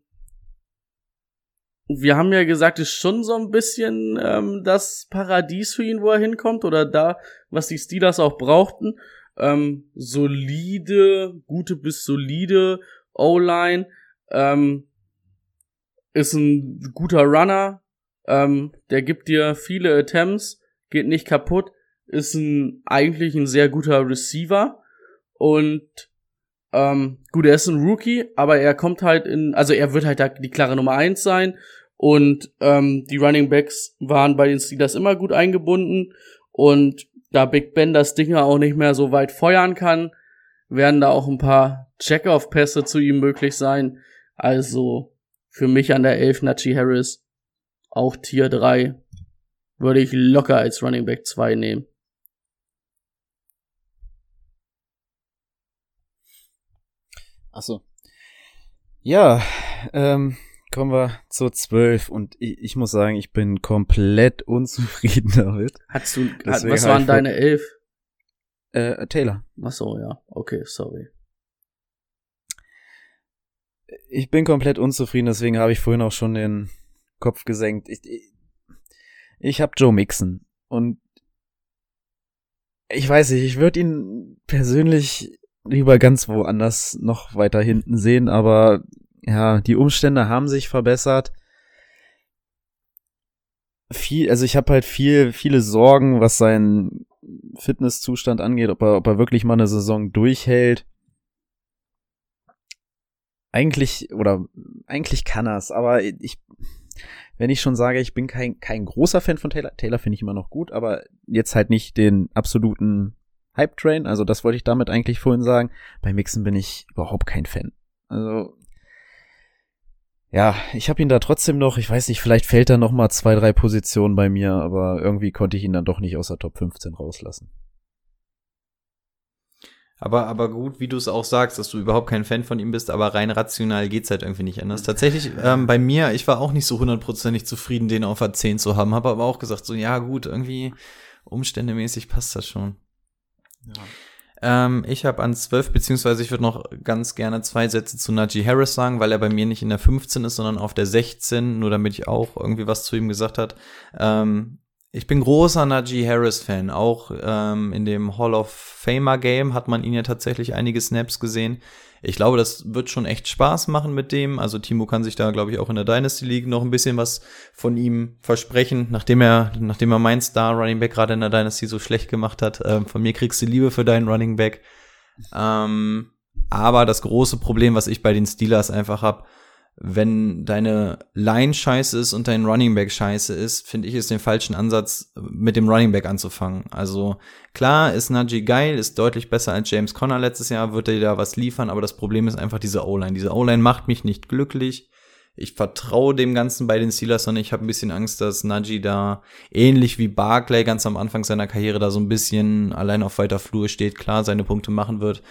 S3: wir haben ja gesagt, ist schon so ein bisschen ähm, das Paradies für ihn, wo er hinkommt, oder da, was die Steelers auch brauchten. Ähm, solide, gute bis solide O-Line. Ähm, ist ein guter Runner. Ähm, der gibt dir viele Attempts, geht nicht kaputt. Ist ein eigentlich ein sehr guter Receiver. Und ähm, gut, er ist ein Rookie, aber er kommt halt in, also er wird halt da die klare Nummer eins sein. Und ähm, die Running Backs waren bei den Steelers immer gut eingebunden. Und da Big Ben das Ding ja auch nicht mehr so weit feuern kann, werden da auch ein paar Check-off-Pässe zu ihm möglich sein. Also für mich an der 11 Najee Harris auch Tier 3 würde ich locker als Running Back 2 nehmen.
S1: Achso. Ja, ähm, kommen wir zur 12 und ich, ich muss sagen, ich bin komplett unzufrieden damit.
S3: Hast du,
S1: Deswegen
S3: was waren deine 11?
S1: Äh, Taylor.
S3: Ach so, ja. Okay, sorry.
S1: Ich bin komplett unzufrieden, deswegen habe ich vorhin auch schon den Kopf gesenkt. Ich, ich, ich habe Joe Mixon und ich weiß nicht, ich würde ihn persönlich lieber ganz woanders noch weiter hinten sehen, aber ja, die Umstände haben sich verbessert. Viel, also ich habe halt viel, viele Sorgen, was seinen Fitnesszustand angeht, ob er, ob er wirklich mal eine Saison durchhält. Eigentlich, oder eigentlich kann er's, aber ich, wenn ich schon sage, ich bin kein, kein großer Fan von Taylor, Taylor finde ich immer noch gut, aber jetzt halt nicht den absoluten Hype-Train, also das wollte ich damit eigentlich vorhin sagen. Bei Mixen bin ich überhaupt kein Fan. Also, ja, ich habe ihn da trotzdem noch, ich weiß nicht, vielleicht fällt er noch mal zwei, drei Positionen bei mir, aber irgendwie konnte ich ihn dann doch nicht aus der Top 15 rauslassen.
S2: Aber, aber gut, wie du es auch sagst, dass du überhaupt kein Fan von ihm bist, aber rein rational geht's halt irgendwie nicht anders. Tatsächlich, ähm, bei mir, ich war auch nicht so hundertprozentig zufrieden, den auf A10 zu haben, habe aber auch gesagt, so, ja gut, irgendwie umständemäßig passt das schon. Ähm, ich habe an 12, beziehungsweise ich würde noch ganz gerne zwei Sätze zu Najee Harris sagen, weil er bei mir nicht in der 15 ist, sondern auf der 16, nur damit ich auch irgendwie was zu ihm gesagt hat. Ähm, ich bin großer Najee Harris-Fan. Auch ähm, in dem Hall of Famer-Game hat man ihn ja tatsächlich einige Snaps gesehen. Ich glaube, das wird schon echt Spaß machen mit dem. Also Timo kann sich da, glaube ich, auch in der Dynasty League noch ein bisschen was von ihm versprechen, nachdem er, nachdem er mein Star Running Back gerade in der Dynasty so schlecht gemacht hat. Ähm, von mir kriegst du Liebe für deinen Running Back. Ähm, aber das große Problem, was ich bei den Steelers einfach habe, wenn deine Line scheiße ist und dein Running Back scheiße ist, finde ich es den falschen Ansatz, mit dem Running Back anzufangen. Also klar ist Najee geil, ist deutlich besser als James Conner letztes Jahr, wird er da was liefern, aber das Problem ist einfach diese O-Line. Diese O-Line macht mich nicht glücklich. Ich vertraue dem Ganzen bei den Steelers, sondern ich habe ein bisschen Angst, dass Najee da ähnlich wie Barclay ganz am Anfang seiner Karriere da so ein bisschen allein auf weiter Flur steht, klar seine Punkte machen wird.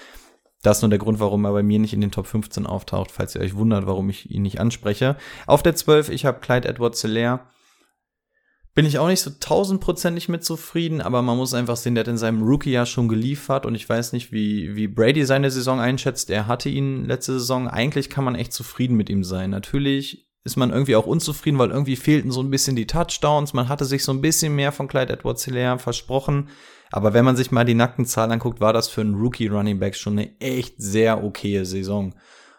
S2: Das ist nur der Grund, warum er bei mir nicht in den Top 15 auftaucht, falls ihr euch wundert, warum ich ihn nicht anspreche. Auf der 12, ich habe Clyde Edwards Hilaire. Bin ich auch nicht so tausendprozentig mit zufrieden, aber man muss einfach sehen, der hat in seinem Rookie-Jahr schon geliefert und ich weiß nicht, wie, wie Brady seine Saison einschätzt. Er hatte ihn letzte Saison. Eigentlich kann man echt zufrieden mit ihm sein. Natürlich ist man irgendwie auch unzufrieden, weil irgendwie fehlten so ein bisschen die Touchdowns. Man hatte sich so ein bisschen mehr von Clyde Edwards Hilaire versprochen. Aber wenn man sich mal die nackten Zahlen anguckt, war das für einen Rookie Running Back schon eine echt sehr okaye Saison.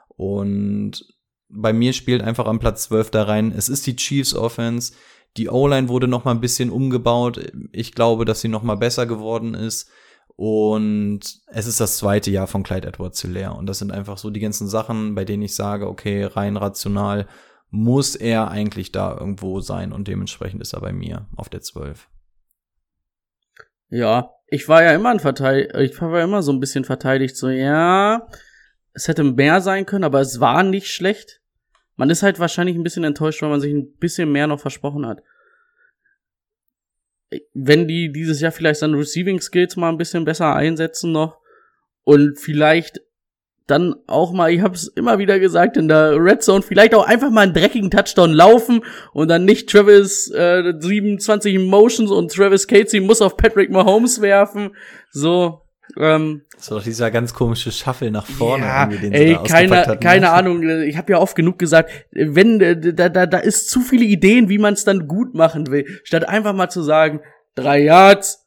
S2: Und bei mir spielt einfach am Platz 12 da rein. Es ist die Chiefs Offense. Die O-Line wurde noch mal ein bisschen umgebaut. Ich glaube, dass sie noch mal besser geworden ist. Und es ist das zweite Jahr von Clyde Edwards Hilaire. Und das sind einfach so die ganzen Sachen, bei denen ich sage, okay, rein rational muss er eigentlich da irgendwo sein. Und dementsprechend ist er bei mir auf der 12.
S3: Ja, ich war ja immer ein Verteidiger, ich war immer so ein bisschen verteidigt, so, ja, es hätte mehr sein können, aber es war nicht schlecht. Man ist halt wahrscheinlich ein bisschen enttäuscht, weil man sich ein bisschen mehr noch versprochen hat. wenn die dieses Jahr vielleicht seine Receiving Skills mal ein bisschen besser einsetzen noch und vielleicht dann auch mal, ich habe es immer wieder gesagt, in der Red Zone vielleicht auch einfach mal einen dreckigen Touchdown laufen und dann nicht Travis äh, 27 Motions und Travis Casey muss auf Patrick Mahomes werfen. So, ähm,
S2: Das war doch dieser ganz komische Shuffle nach vorne,
S3: ja,
S2: den
S3: ey,
S2: da
S3: keine,
S2: hatten,
S3: keine
S2: ne?
S3: Ahnung. Ich habe ja oft genug gesagt, wenn äh, da, da, da ist zu viele Ideen, wie man es dann gut machen will, statt einfach mal zu sagen, drei Yards,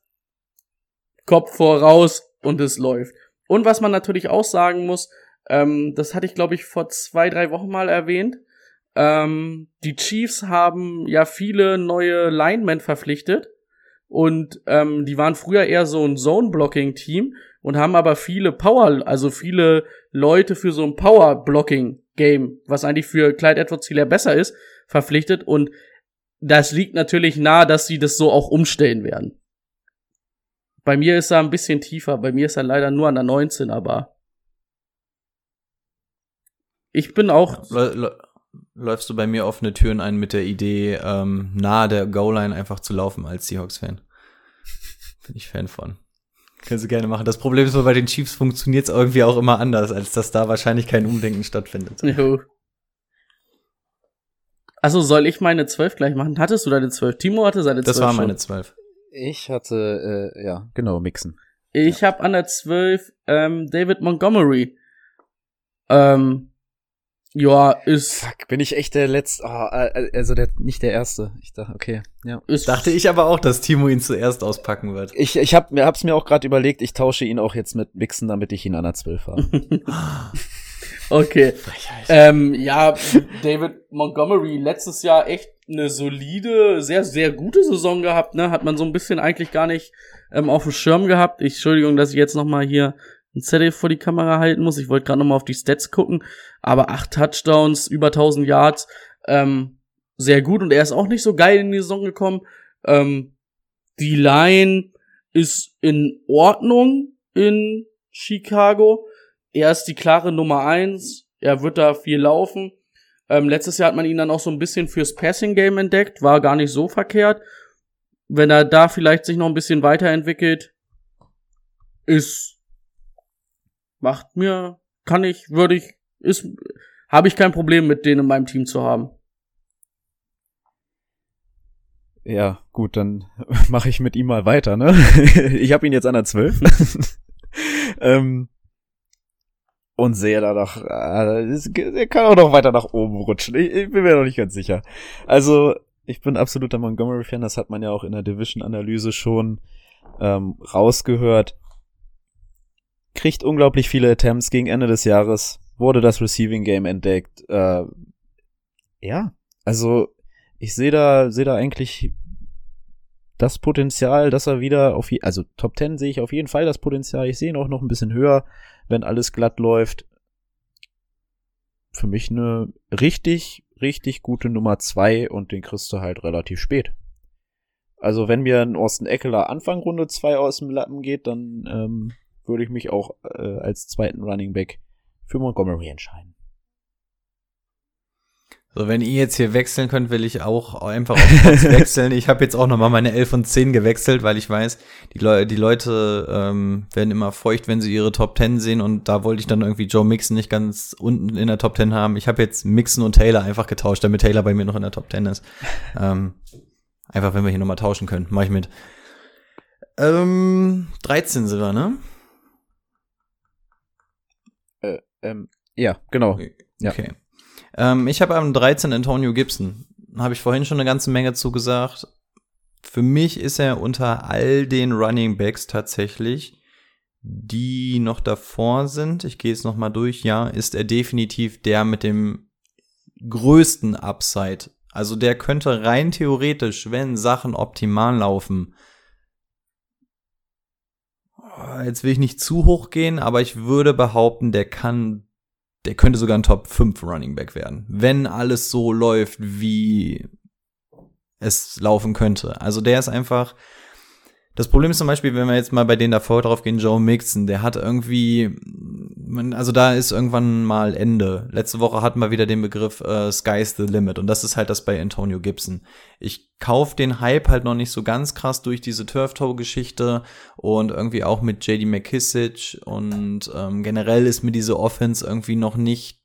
S3: Kopf voraus und es läuft. Und was man natürlich auch sagen muss, ähm, das hatte ich glaube ich vor zwei, drei Wochen mal erwähnt. Ähm, die Chiefs haben ja viele neue Linemen verpflichtet und ähm, die waren früher eher so ein Zone-Blocking-Team und haben aber viele Power, also viele Leute für so ein Power-Blocking-Game, was eigentlich für Clyde edwards hilaire besser ist, verpflichtet und das liegt natürlich nahe, dass sie das so auch umstellen werden. Bei mir ist er ein bisschen tiefer, bei mir ist er leider nur an der 19, aber ich bin auch
S2: lä- Läufst du bei mir offene Türen ein mit der Idee, ähm, nahe der Goal-Line einfach zu laufen als Seahawks-Fan? Bin ich Fan von. Können Sie gerne machen. Das Problem ist nur, bei den Chiefs funktioniert es irgendwie auch immer anders, als dass da wahrscheinlich kein Umdenken stattfindet.
S3: Jo. Also soll ich meine 12 gleich machen? Hattest du deine 12? Timo hatte seine 12
S2: Das war meine zwölf.
S1: Ich hatte, äh, ja, genau, Mixen.
S3: Ich hab an der 12 ähm, David Montgomery. Ähm, ja, ist,
S1: Fuck, bin ich echt der letzte, oh, äh, also der, nicht der Erste. Ich dachte, okay, ja.
S3: ist
S2: Dachte ich aber auch, dass Timo ihn zuerst auspacken wird.
S1: Ich, ich hab, mir hab's mir auch gerade überlegt, ich tausche ihn auch jetzt mit Mixen, damit ich ihn an der 12 habe.
S3: Okay. Ähm, ja, David Montgomery letztes Jahr echt eine solide, sehr, sehr gute Saison gehabt, ne? Hat man so ein bisschen eigentlich gar nicht ähm, auf dem Schirm gehabt. Ich, Entschuldigung, dass ich jetzt noch mal hier ein Zettel vor die Kamera halten muss. Ich wollte gerade noch mal auf die Stats gucken. Aber acht Touchdowns, über 1000 Yards, ähm, sehr gut. Und er ist auch nicht so geil in die Saison gekommen. Ähm, die Line ist in Ordnung in Chicago. Er ist die klare Nummer eins. Er wird da viel laufen. Ähm, letztes Jahr hat man ihn dann auch so ein bisschen fürs Passing Game entdeckt. War gar nicht so verkehrt. Wenn er da vielleicht sich noch ein bisschen weiterentwickelt, ist, macht mir, kann ich, würde ich, ist, habe ich kein Problem mit denen in meinem Team zu haben.
S1: ja, gut, dann mache ich mit ihm mal weiter, ne? ich habe ihn jetzt an der 12. ähm, und sehe da noch, äh, er kann auch noch weiter nach oben rutschen. Ich, ich bin mir noch nicht ganz sicher. Also, ich bin absoluter Montgomery-Fan, das hat man ja auch in der Division-Analyse schon ähm, rausgehört. Kriegt unglaublich viele Attempts gegen Ende des Jahres, wurde das Receiving Game entdeckt. Äh, ja, also ich sehe da, sehe da eigentlich das Potenzial, dass er wieder auf, also Top 10 sehe ich auf jeden Fall das Potenzial. Ich sehe ihn auch noch ein bisschen höher, wenn alles glatt läuft. Für mich eine richtig, richtig gute Nummer zwei und den kriegst du halt relativ spät. Also wenn mir ein Austin Eckler Anfang Runde zwei aus dem Lappen geht, dann ähm, würde ich mich auch äh, als zweiten Running Back für Montgomery entscheiden.
S2: So, wenn ihr jetzt hier wechseln könnt, will ich auch einfach auf Pots wechseln. Ich habe jetzt auch nochmal meine 11 und 10 gewechselt, weil ich weiß, die, Leu die Leute ähm, werden immer feucht, wenn sie ihre Top 10 sehen und da wollte ich dann irgendwie Joe Mixon nicht ganz unten in der Top 10 haben. Ich habe jetzt Mixon und Taylor einfach getauscht, damit Taylor bei mir noch in der Top 10 ist. ähm, einfach, wenn wir hier nochmal tauschen können, mache ich mit. Ähm, 13 sind wir, ne?
S1: Ähm, ja, genau. Ja.
S2: Ähm, ich habe am 13 Antonio Gibson. Habe ich vorhin schon eine ganze Menge zugesagt. Für mich ist er unter all den Running Backs tatsächlich, die noch davor sind. Ich gehe es noch mal durch. Ja, ist er definitiv der mit dem größten Upside. Also der könnte rein theoretisch, wenn Sachen optimal laufen, jetzt will ich nicht zu hoch gehen, aber ich würde behaupten, der kann, der könnte sogar ein Top 5 Running Back werden, wenn alles so läuft, wie es laufen könnte. Also der ist einfach, Das Problem ist zum Beispiel, wenn wir jetzt mal bei denen davor drauf gehen, Joe Mixon, der hat irgendwie, also da ist irgendwann mal Ende. Letzte Woche hatten wir wieder den Begriff äh, Sky's the Limit und das ist halt das bei Antonio Gibson. Ich kauf den Hype halt noch nicht so ganz krass durch diese Turf-Toe-Geschichte und irgendwie auch mit JD McKissick und ähm, generell ist mir diese Offense irgendwie noch nicht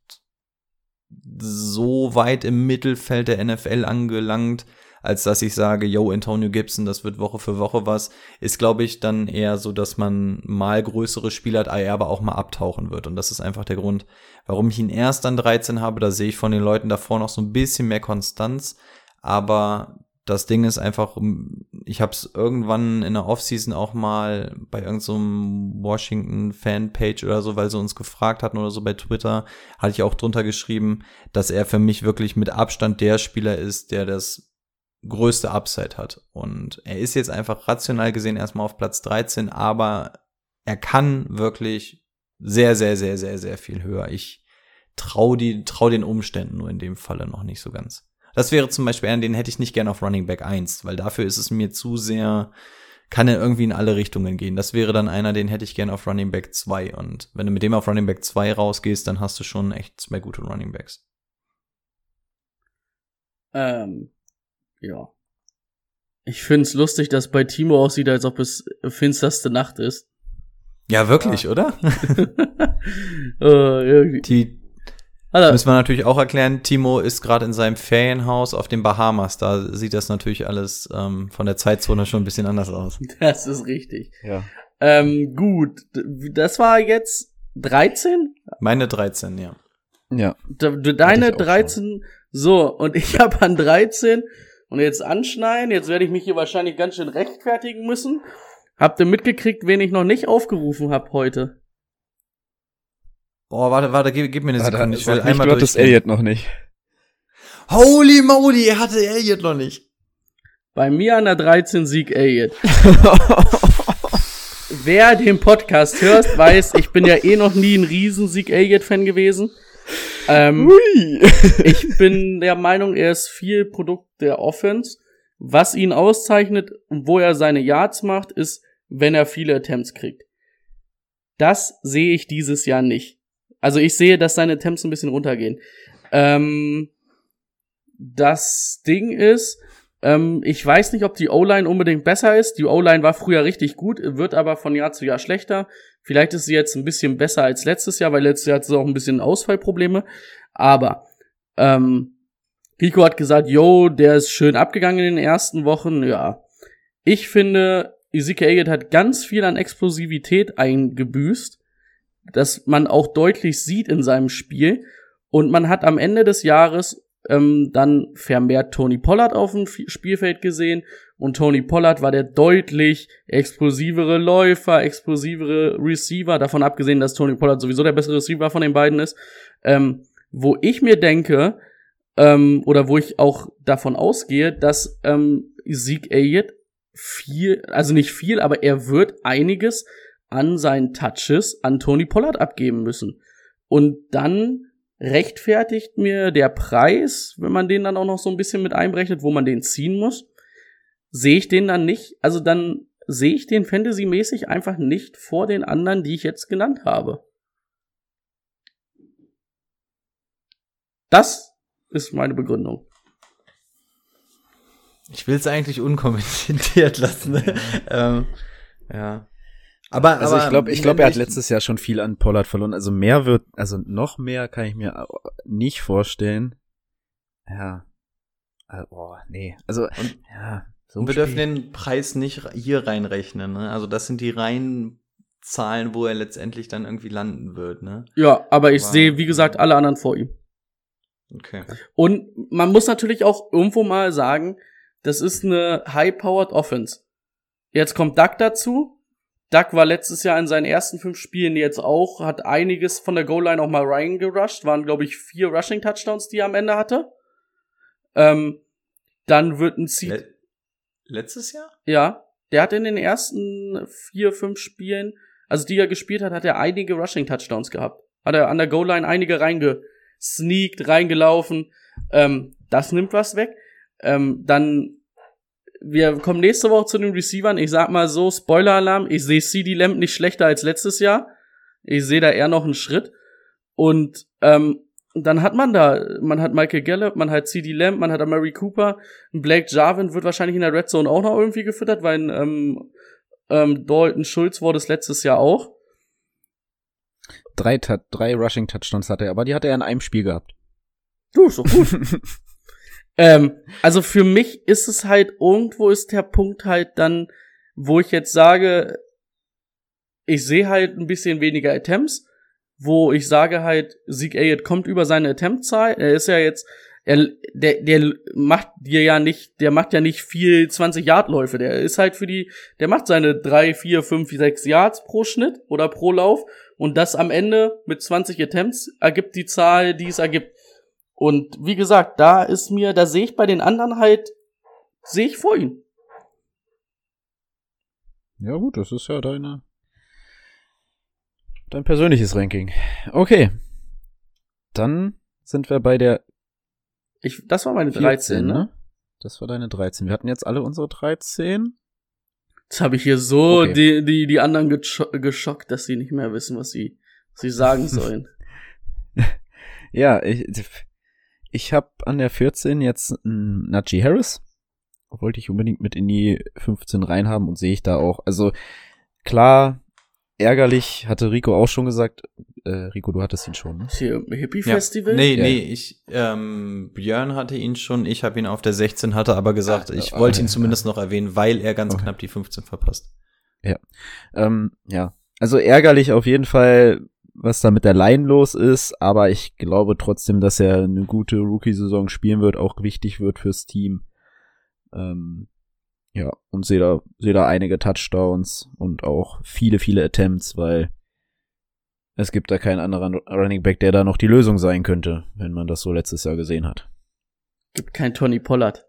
S2: so weit im Mittelfeld der NFL angelangt, als dass ich sage, yo, Antonio Gibson, das wird Woche für Woche was, ist, glaube ich, dann eher so, dass man mal größere Spiele hat, er aber auch mal abtauchen wird. Und das ist einfach der Grund, warum ich ihn erst an 13 habe. Da sehe ich von den Leuten davor noch so ein bisschen mehr Konstanz. Aber das Ding ist einfach, ich habe es irgendwann in der Offseason auch mal bei irgendeinem so Washington Fanpage oder so, weil sie uns gefragt hatten oder so bei Twitter, hatte ich auch drunter geschrieben, dass er für mich wirklich mit Abstand der Spieler ist, der das größte Upside hat. Und er ist jetzt einfach rational gesehen erstmal auf Platz 13, aber er kann wirklich sehr, sehr, sehr, sehr, sehr viel höher. Ich trau die, trau den Umständen nur in dem Falle noch nicht so ganz. Das wäre zum Beispiel einen, den hätte ich nicht gerne auf Running Back 1, weil dafür ist es mir zu sehr, kann er irgendwie in alle Richtungen gehen. Das wäre dann einer, den hätte ich gerne auf Running Back 2. Und wenn du mit dem auf Running Back 2 rausgehst, dann hast du schon echt zwei gute Running Backs.
S3: Ähm, ja. Ich find's lustig, dass bei Timo aussieht, als ob es finsterste Nacht ist.
S2: Ja, wirklich, ja. oder?
S3: äh,
S2: Die also, müssen wir natürlich auch erklären, Timo ist gerade in seinem Ferienhaus auf den Bahamas. Da sieht das natürlich alles ähm, von der Zeitzone schon ein bisschen anders aus.
S3: Das ist richtig.
S1: Ja.
S3: Ähm, gut, das war jetzt 13?
S2: Meine 13, ja.
S1: Ja.
S3: Deine 13, so, und ich habe an 13 und jetzt anschneiden. Jetzt werde ich mich hier wahrscheinlich ganz schön rechtfertigen müssen. Habt ihr mitgekriegt, wen ich noch nicht aufgerufen habe heute?
S2: Boah, warte, warte, gib, gib mir eine
S1: warte,
S2: Sekunde.
S1: Ich will einmal. Du Elliot noch nicht.
S2: Holy moly, er hatte Elliot noch nicht.
S3: Bei mir an der 13 Sieg Elliot. Wer den Podcast hört, weiß, ich bin ja eh noch nie ein Riesensieg Elliot-Fan gewesen. Ähm, ich bin der Meinung, er ist viel Produkt der Offense. Was ihn auszeichnet und wo er seine Yards macht, ist, wenn er viele Attempts kriegt. Das sehe ich dieses Jahr nicht. Also ich sehe, dass seine Attempts ein bisschen runtergehen. Ähm, das Ding ist, ähm, ich weiß nicht, ob die O-Line unbedingt besser ist. Die O-Line war früher richtig gut, wird aber von Jahr zu Jahr schlechter. Vielleicht ist sie jetzt ein bisschen besser als letztes Jahr, weil letztes Jahr hatte sie auch ein bisschen Ausfallprobleme. Aber ähm, Rico hat gesagt, yo, der ist schön abgegangen in den ersten Wochen. Ja, ich finde, Ezekiel Elliott hat ganz viel an Explosivität eingebüßt, dass man auch deutlich sieht in seinem Spiel. Und man hat am Ende des Jahres ähm, dann vermehrt Tony Pollard auf dem Spielfeld gesehen. Und Tony Pollard war der deutlich explosivere Läufer, explosivere Receiver, davon abgesehen, dass Tony Pollard sowieso der bessere Receiver von den beiden ist, ähm, wo ich mir denke, ähm, oder wo ich auch davon ausgehe, dass ähm, Zeke Elliott viel, also nicht viel, aber er wird einiges an seinen Touches an Tony Pollard abgeben müssen. Und dann rechtfertigt mir der Preis, wenn man den dann auch noch so ein bisschen mit einberechnet, wo man den ziehen muss, sehe ich den dann nicht, also dann sehe ich den Fantasy-mäßig einfach nicht vor den anderen, die ich jetzt genannt habe. Das ist meine Begründung.
S2: Ich will es eigentlich unkommentiert lassen. Ne? ähm, ja. Aber,
S1: also
S2: aber,
S1: ich glaube, ich glaube, er hat letztes Jahr schon viel an Pollard verloren. Also mehr wird, also noch mehr kann ich mir nicht vorstellen. Ja. Also, boah, nee. Also,
S2: und,
S1: ja.
S2: So wir dürfen den Preis nicht hier reinrechnen, ne? Also das sind die reinen Zahlen, wo er letztendlich dann irgendwie landen wird, ne?
S3: Ja, aber ich sehe, wie gesagt, alle anderen vor ihm.
S2: Okay.
S3: Und man muss natürlich auch irgendwo mal sagen, das ist eine high-powered Offense. Jetzt kommt Duck dazu, Duck war letztes Jahr in seinen ersten fünf Spielen jetzt auch, hat einiges von der Goal-Line auch mal reingerusht, waren, glaube ich, vier Rushing-Touchdowns, die er am Ende hatte. Ähm, dann wird ein Seed. Le
S2: letztes Jahr?
S3: Ja. Der hat in den ersten vier, fünf Spielen, also die er gespielt hat, hat er einige Rushing-Touchdowns gehabt. Hat er an der Goal-Line einige reingesneakt, reingelaufen. Ähm, das nimmt was weg. Ähm, dann wir kommen nächste Woche zu den Receivern. Ich sag mal so, Spoiler-Alarm, ich sehe CD Lamb nicht schlechter als letztes Jahr. Ich sehe da eher noch einen Schritt. Und ähm, dann hat man da, man hat Michael Gallup, man hat CD Lamb, man hat Mary Cooper, Blake Jarvin wird wahrscheinlich in der Red Zone auch noch irgendwie gefüttert, weil ähm, ähm, Dalton Schulz wurde es letztes Jahr auch.
S1: Drei, drei Rushing Touchdowns hatte er, aber die hat er in einem Spiel gehabt.
S3: Du, ist doch gut. ähm, also für mich ist es halt, irgendwo ist der Punkt halt dann, wo ich jetzt sage, ich sehe halt ein bisschen weniger Attempts, wo ich sage halt, Zeke Elliott kommt über seine Attemptzahl. Er ist ja jetzt, er, der, der macht dir ja nicht, der macht ja nicht viel 20 Yard Läufe. Der ist halt für die, der macht seine drei, vier, fünf, sechs Yards pro Schnitt oder pro Lauf und das am Ende mit 20 Attempts ergibt die Zahl, die es ergibt. Und wie gesagt, da ist mir, da sehe ich bei den anderen halt, sehe ich vor ihm.
S1: Ja gut, das ist ja deine, dein persönliches Ranking. Okay. Dann sind wir bei der.
S3: Ich, das war meine 13, 14, ne? ne?
S1: Das war deine 13. Wir hatten jetzt alle unsere 13.
S3: Jetzt habe ich hier so okay. die, die, die anderen geschockt, dass sie nicht mehr wissen, was sie, was sie sagen sollen.
S1: ja, ich, ich habe an der 14 jetzt einen Najee Harris. Wollte ich unbedingt mit in die 15 reinhaben und sehe ich da auch. Also klar, ärgerlich, hatte Rico auch schon gesagt. Äh, Rico, du hattest ihn schon. Ne?
S3: Hier, Hippie Festival?
S2: Ja. Nee, ja. nee, ich, ähm, Björn hatte ihn schon, ich habe ihn auf der 16, hatte aber gesagt, ich ah, wollte ihn zumindest noch erwähnen, weil er ganz okay. knapp die 15 verpasst.
S1: Ja. Ähm, ja. Also ärgerlich auf jeden Fall, was da mit der Line los ist, aber ich glaube trotzdem, dass er eine gute Rookie-Saison spielen wird, auch wichtig wird fürs Team. Ähm, ja, und sehe da, sehe da einige Touchdowns und auch viele, viele Attempts, weil es gibt da keinen anderen Running Back, der da noch die Lösung sein könnte, wenn man das so letztes Jahr gesehen hat.
S3: Gibt kein Tony Pollard.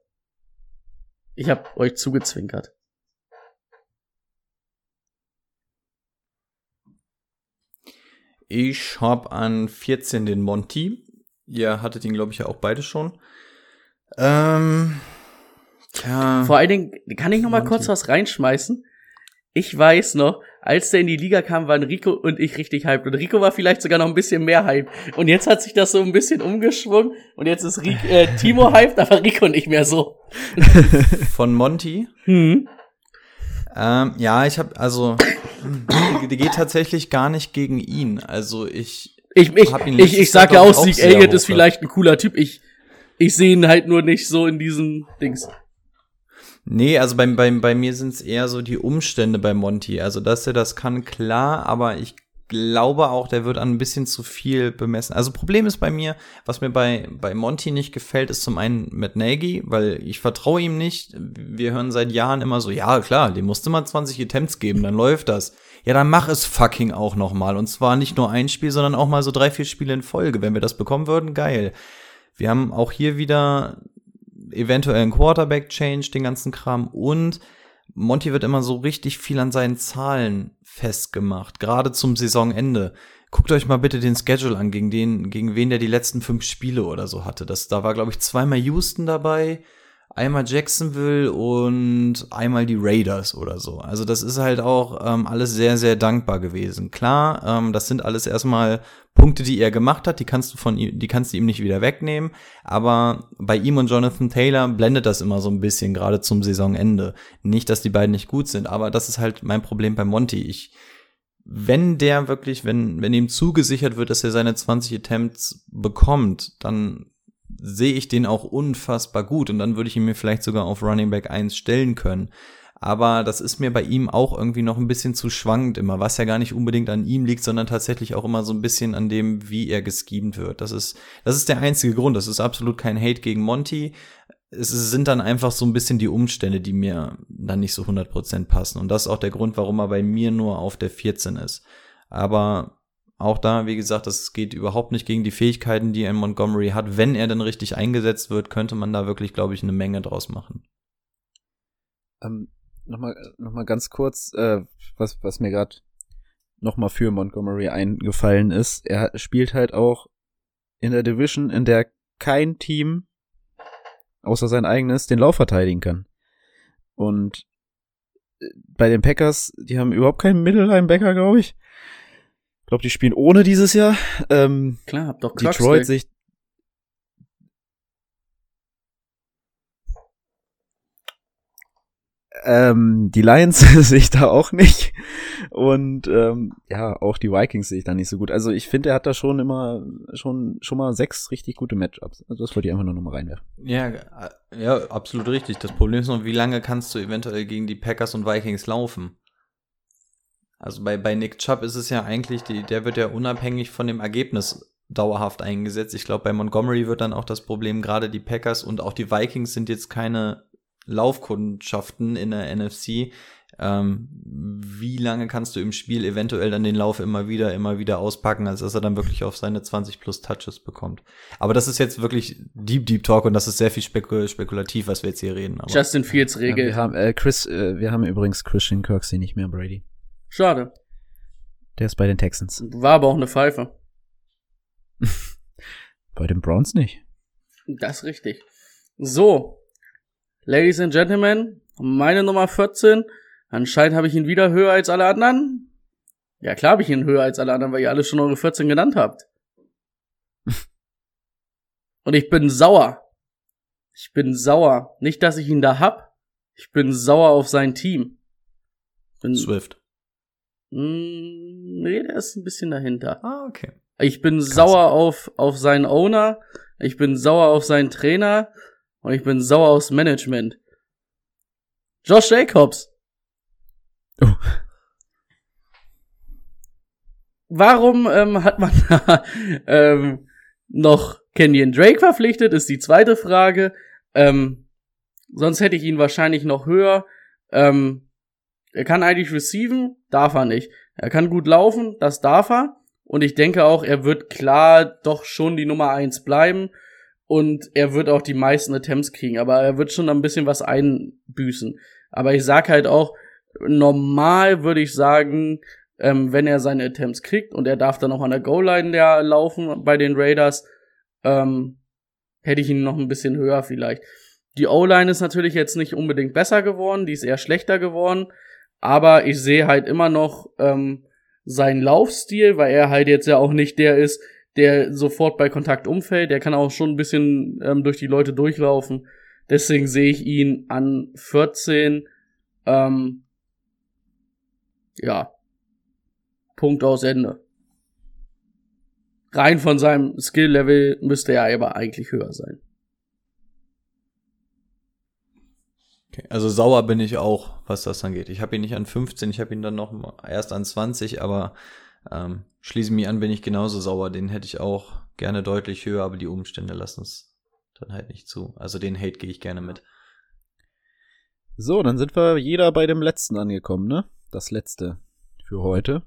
S3: Ich hab euch zugezwinkert.
S2: Ich hab an 14 den Monty. Ihr hattet ihn, glaube ich, ja auch beide schon. Ähm,
S3: ja. Vor allen Dingen, kann ich noch mal kurz was reinschmeißen? Ich weiß noch, als der in die Liga kam, waren Rico und ich richtig hyped. Und Rico war vielleicht sogar noch ein bisschen mehr hyped. Und jetzt hat sich das so ein bisschen umgeschwungen. Und jetzt ist Rico, äh, Timo hyped, aber Rico nicht mehr so.
S2: Von Monty?
S3: Hm.
S2: Ähm, ja, ich habe also, die, die, geht tatsächlich gar nicht gegen ihn. Also ich,
S3: ich, ich, ich, ich sag ja auch, Sieg Elliott ist vielleicht ein cooler Typ. Ich, ich sehe ihn halt nur nicht so in diesen Dings.
S2: Nee, also bei, bei, bei mir sind es eher so die Umstände bei Monty. Also, dass er das kann, klar, aber ich glaube auch, der wird an ein bisschen zu viel bemessen. Also Problem ist bei mir, was mir bei, bei Monty nicht gefällt, ist zum einen mit Nagy, weil ich vertraue ihm nicht. Wir hören seit Jahren immer so, ja klar, dem musste man 20 Attempts geben, dann läuft das. Ja, dann mach es fucking auch noch mal. Und zwar nicht nur ein Spiel, sondern auch mal so drei, vier Spiele in Folge. Wenn wir das bekommen würden, geil. Wir haben auch hier wieder eventuell ein Quarterback-Change, den ganzen Kram und Monty wird immer so richtig viel an seinen Zahlen festgemacht, gerade zum Saisonende. Guckt euch mal bitte den Schedule an, gegen den, gegen wen der die letzten fünf Spiele oder so hatte. Das, da war, glaube ich, zweimal Houston dabei, einmal Jacksonville und einmal die Raiders oder so. Also das ist halt auch ähm, alles sehr, sehr dankbar gewesen. Klar, ähm, das sind alles erstmal Punkte, die er gemacht hat, die kannst du von ihm, die kannst du ihm nicht wieder wegnehmen. Aber bei ihm und Jonathan Taylor blendet das immer so ein bisschen, gerade zum Saisonende. Nicht, dass die beiden nicht gut sind, aber das ist halt mein Problem bei Monty. Ich, wenn der wirklich, wenn, wenn ihm zugesichert wird, dass er seine 20 Attempts bekommt, dann sehe ich den auch unfassbar gut und dann würde ich ihn mir vielleicht sogar auf Running Back 1 stellen können. Aber das ist mir bei ihm auch irgendwie noch ein bisschen zu schwankend immer, was ja gar nicht unbedingt an ihm liegt, sondern tatsächlich auch immer so ein bisschen an dem, wie er geschemt wird. Das ist, das ist der einzige Grund. Das ist absolut kein Hate gegen Monty. Es sind dann einfach so ein bisschen die Umstände, die mir dann nicht so 100% passen. Und das ist auch der Grund, warum er bei mir nur auf der 14 ist. Aber auch da, wie gesagt, das geht überhaupt nicht gegen die Fähigkeiten, die er in Montgomery hat. Wenn er dann richtig eingesetzt wird, könnte man da wirklich, glaube ich, eine Menge draus machen.
S1: Ähm, Nochmal noch mal ganz kurz, äh, was, was mir gerade nochmal für Montgomery eingefallen ist. Er spielt halt auch in der Division, in der kein Team außer sein eigenes den Lauf verteidigen kann. Und äh, bei den Packers, die haben überhaupt keinen Mittellinebacker, glaube ich. Ich glaube, die spielen ohne dieses Jahr. Ähm,
S3: Klar, hab doch Clocks
S1: Detroit
S3: weg.
S1: sich. Ähm, die Lions sehe ich da auch nicht. Und ähm, ja, auch die Vikings sehe ich da nicht so gut. Also ich finde, er hat da schon immer schon schon mal sechs richtig gute Matchups. Also das wollte ich einfach nur noch mal reinwerfen.
S2: Ja, äh, ja, absolut richtig. Das Problem ist noch, wie lange kannst du eventuell gegen die Packers und Vikings laufen? Also bei, bei Nick Chubb ist es ja eigentlich, die, der wird ja unabhängig von dem Ergebnis dauerhaft eingesetzt. Ich glaube, bei Montgomery wird dann auch das Problem, gerade die Packers und auch die Vikings sind jetzt keine Laufkundschaften in der NFC. Ähm, wie lange kannst du im Spiel eventuell dann den Lauf immer wieder, immer wieder auspacken, als dass er dann wirklich auf seine 20 plus Touches bekommt? Aber das ist jetzt wirklich Deep Deep Talk und das ist sehr viel spekul spekulativ, was wir jetzt hier reden. Aber
S3: Justin Fields
S1: Ja,
S3: Regel.
S1: wir haben äh, Chris, äh, wir haben übrigens Christian Kirksey nicht mehr, Brady.
S3: Schade.
S1: Der ist bei den Texans.
S3: War aber auch eine Pfeife.
S1: Bei den Browns nicht.
S3: Das ist richtig. So. Ladies and Gentlemen, meine Nummer 14. Anscheinend habe ich ihn wieder höher als alle anderen. Ja, klar habe ich ihn höher als alle anderen, weil ihr alle schon eure 14 genannt habt. Und ich bin sauer. Ich bin sauer. Nicht, dass ich ihn da hab. Ich bin sauer auf sein Team. Bin,
S2: Swift.
S3: Mm, nee, der ist ein bisschen dahinter.
S2: Ah, okay.
S3: Ich bin sauer auf, auf seinen Owner, ich bin sauer auf seinen Trainer und ich bin sauer aufs Management. Josh Jacobs.
S1: Oh.
S3: Warum ähm, hat man da ähm, noch Kenyon Drake verpflichtet, ist die zweite Frage. Ähm, sonst hätte ich ihn wahrscheinlich noch höher. Ähm, er kann eigentlich receiven, darf er nicht. Er kann gut laufen, das darf er. Und ich denke auch, er wird klar doch schon die Nummer eins bleiben. Und er wird auch die meisten Attempts kriegen. Aber er wird schon ein bisschen was einbüßen. Aber ich sag halt auch, normal würde ich sagen, ähm, wenn er seine Attempts kriegt und er darf dann auch an der Goal-Line der laufen bei den Raiders, ähm, hätte ich ihn noch ein bisschen höher vielleicht. Die O-Line ist natürlich jetzt nicht unbedingt besser geworden, die ist eher schlechter geworden, aber ich sehe halt immer noch ähm, seinen Laufstil, weil er halt jetzt ja auch nicht der ist, der sofort bei Kontakt umfällt, der kann auch schon ein bisschen ähm, durch die Leute durchlaufen. Deswegen sehe ich ihn an 14, ähm, ja, Punkt aus Ende. Rein von seinem Skill-Level müsste er aber eigentlich höher sein.
S2: Okay. Also sauer bin ich auch, was das angeht. Ich habe ihn nicht an 15, ich habe ihn dann noch erst an 20, aber ähm, schließe mich an, bin ich genauso sauer. Den hätte ich auch gerne deutlich höher, aber die Umstände lassen es dann halt nicht zu. Also den Hate gehe ich gerne mit.
S1: So, dann sind wir jeder bei dem letzten angekommen, ne? Das letzte für heute.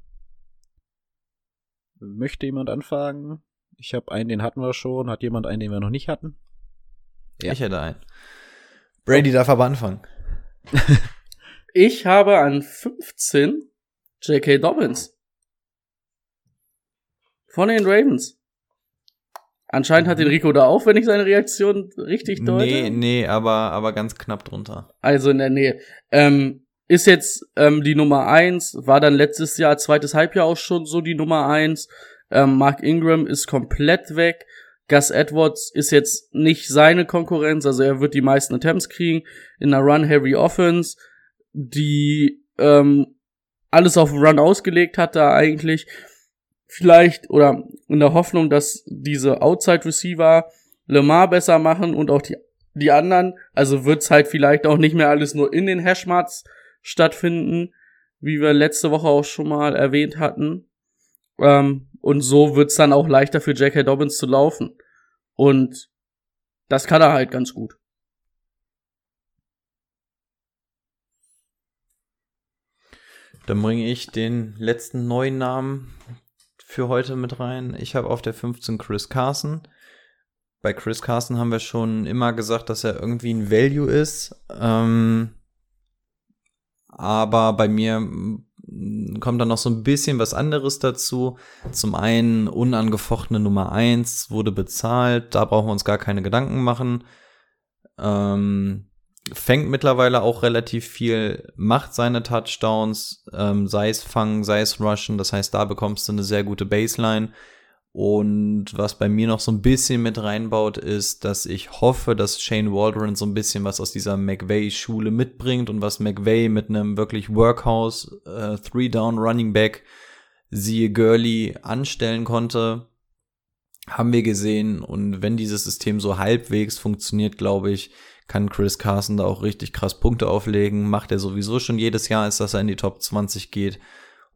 S1: Möchte jemand anfangen? Ich habe einen, den hatten wir schon. Hat jemand einen, den wir noch nicht hatten? Ja.
S2: Ich hätte einen. Brady darf aber anfangen.
S3: Ich habe an 15 J.K. Dobbins. Von den Ravens. Anscheinend hat den Rico da auch, wenn ich seine Reaktion richtig deute.
S2: Nee, nee, aber, aber ganz knapp drunter.
S3: Also in der Nähe. Ähm, ist jetzt ähm, die Nummer eins, war dann letztes Jahr, zweites Halbjahr auch schon so die Nummer eins. Ähm, Mark Ingram ist komplett weg. Gus Edwards ist jetzt nicht seine Konkurrenz, also er wird die meisten Attempts kriegen in einer Run-Heavy Offense, die ähm, alles auf Run ausgelegt hat da eigentlich. Vielleicht oder in der Hoffnung, dass diese Outside Receiver Lemar besser machen und auch die die anderen, also wird's halt vielleicht auch nicht mehr alles nur in den Hashmarts stattfinden, wie wir letzte Woche auch schon mal erwähnt hatten. Ähm, und so wird's dann auch leichter für J.K. Dobbins zu laufen. Und das kann er halt ganz gut.
S2: Dann bringe ich den letzten neuen Namen für heute mit rein. Ich habe auf der 15 Chris Carson. Bei Chris Carson haben wir schon immer gesagt, dass er irgendwie ein Value ist. Ähm, aber bei mir kommt dann noch so ein bisschen was anderes dazu. Zum einen unangefochtene Nummer eins wurde bezahlt, da brauchen wir uns gar keine Gedanken machen. Ähm, fängt mittlerweile auch relativ viel, macht seine Touchdowns, ähm, sei es fangen, sei es rushen. Das heißt, da bekommst du eine sehr gute Baseline. Und was bei mir noch so ein bisschen mit reinbaut, ist, dass ich hoffe, dass Shane Waldron so ein bisschen was aus dieser McVay-Schule mitbringt und was McVay mit einem wirklich Workhouse, äh, Three-Down-Running Back, siehe Gurley, anstellen konnte, haben wir gesehen. Und wenn dieses System so halbwegs funktioniert, glaube ich, kann Chris Carson da auch richtig krass Punkte auflegen. Macht er sowieso schon jedes Jahr, ist, dass er in die Top 20 geht.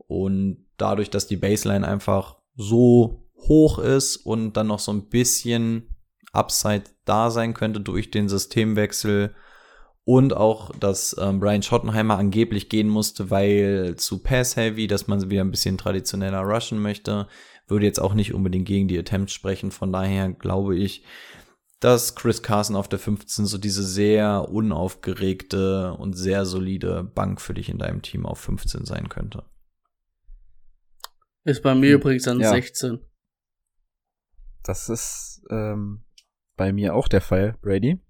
S2: Und dadurch, dass die Baseline einfach so hoch ist und dann noch so ein bisschen Upside da sein könnte durch den Systemwechsel und auch, dass ähm, Brian Schottenheimer angeblich gehen musste, weil zu Pass-Heavy, dass man wieder ein bisschen traditioneller rushen möchte, würde jetzt auch nicht unbedingt gegen die Attempts sprechen. Von daher glaube ich, dass Chris Carson auf der 15 so diese sehr unaufgeregte und sehr solide Bank für dich in deinem Team auf 15 sein könnte.
S3: Ist bei mir hm. übrigens an ja. 16.
S1: Das ist ähm, bei mir auch der Fall, Brady.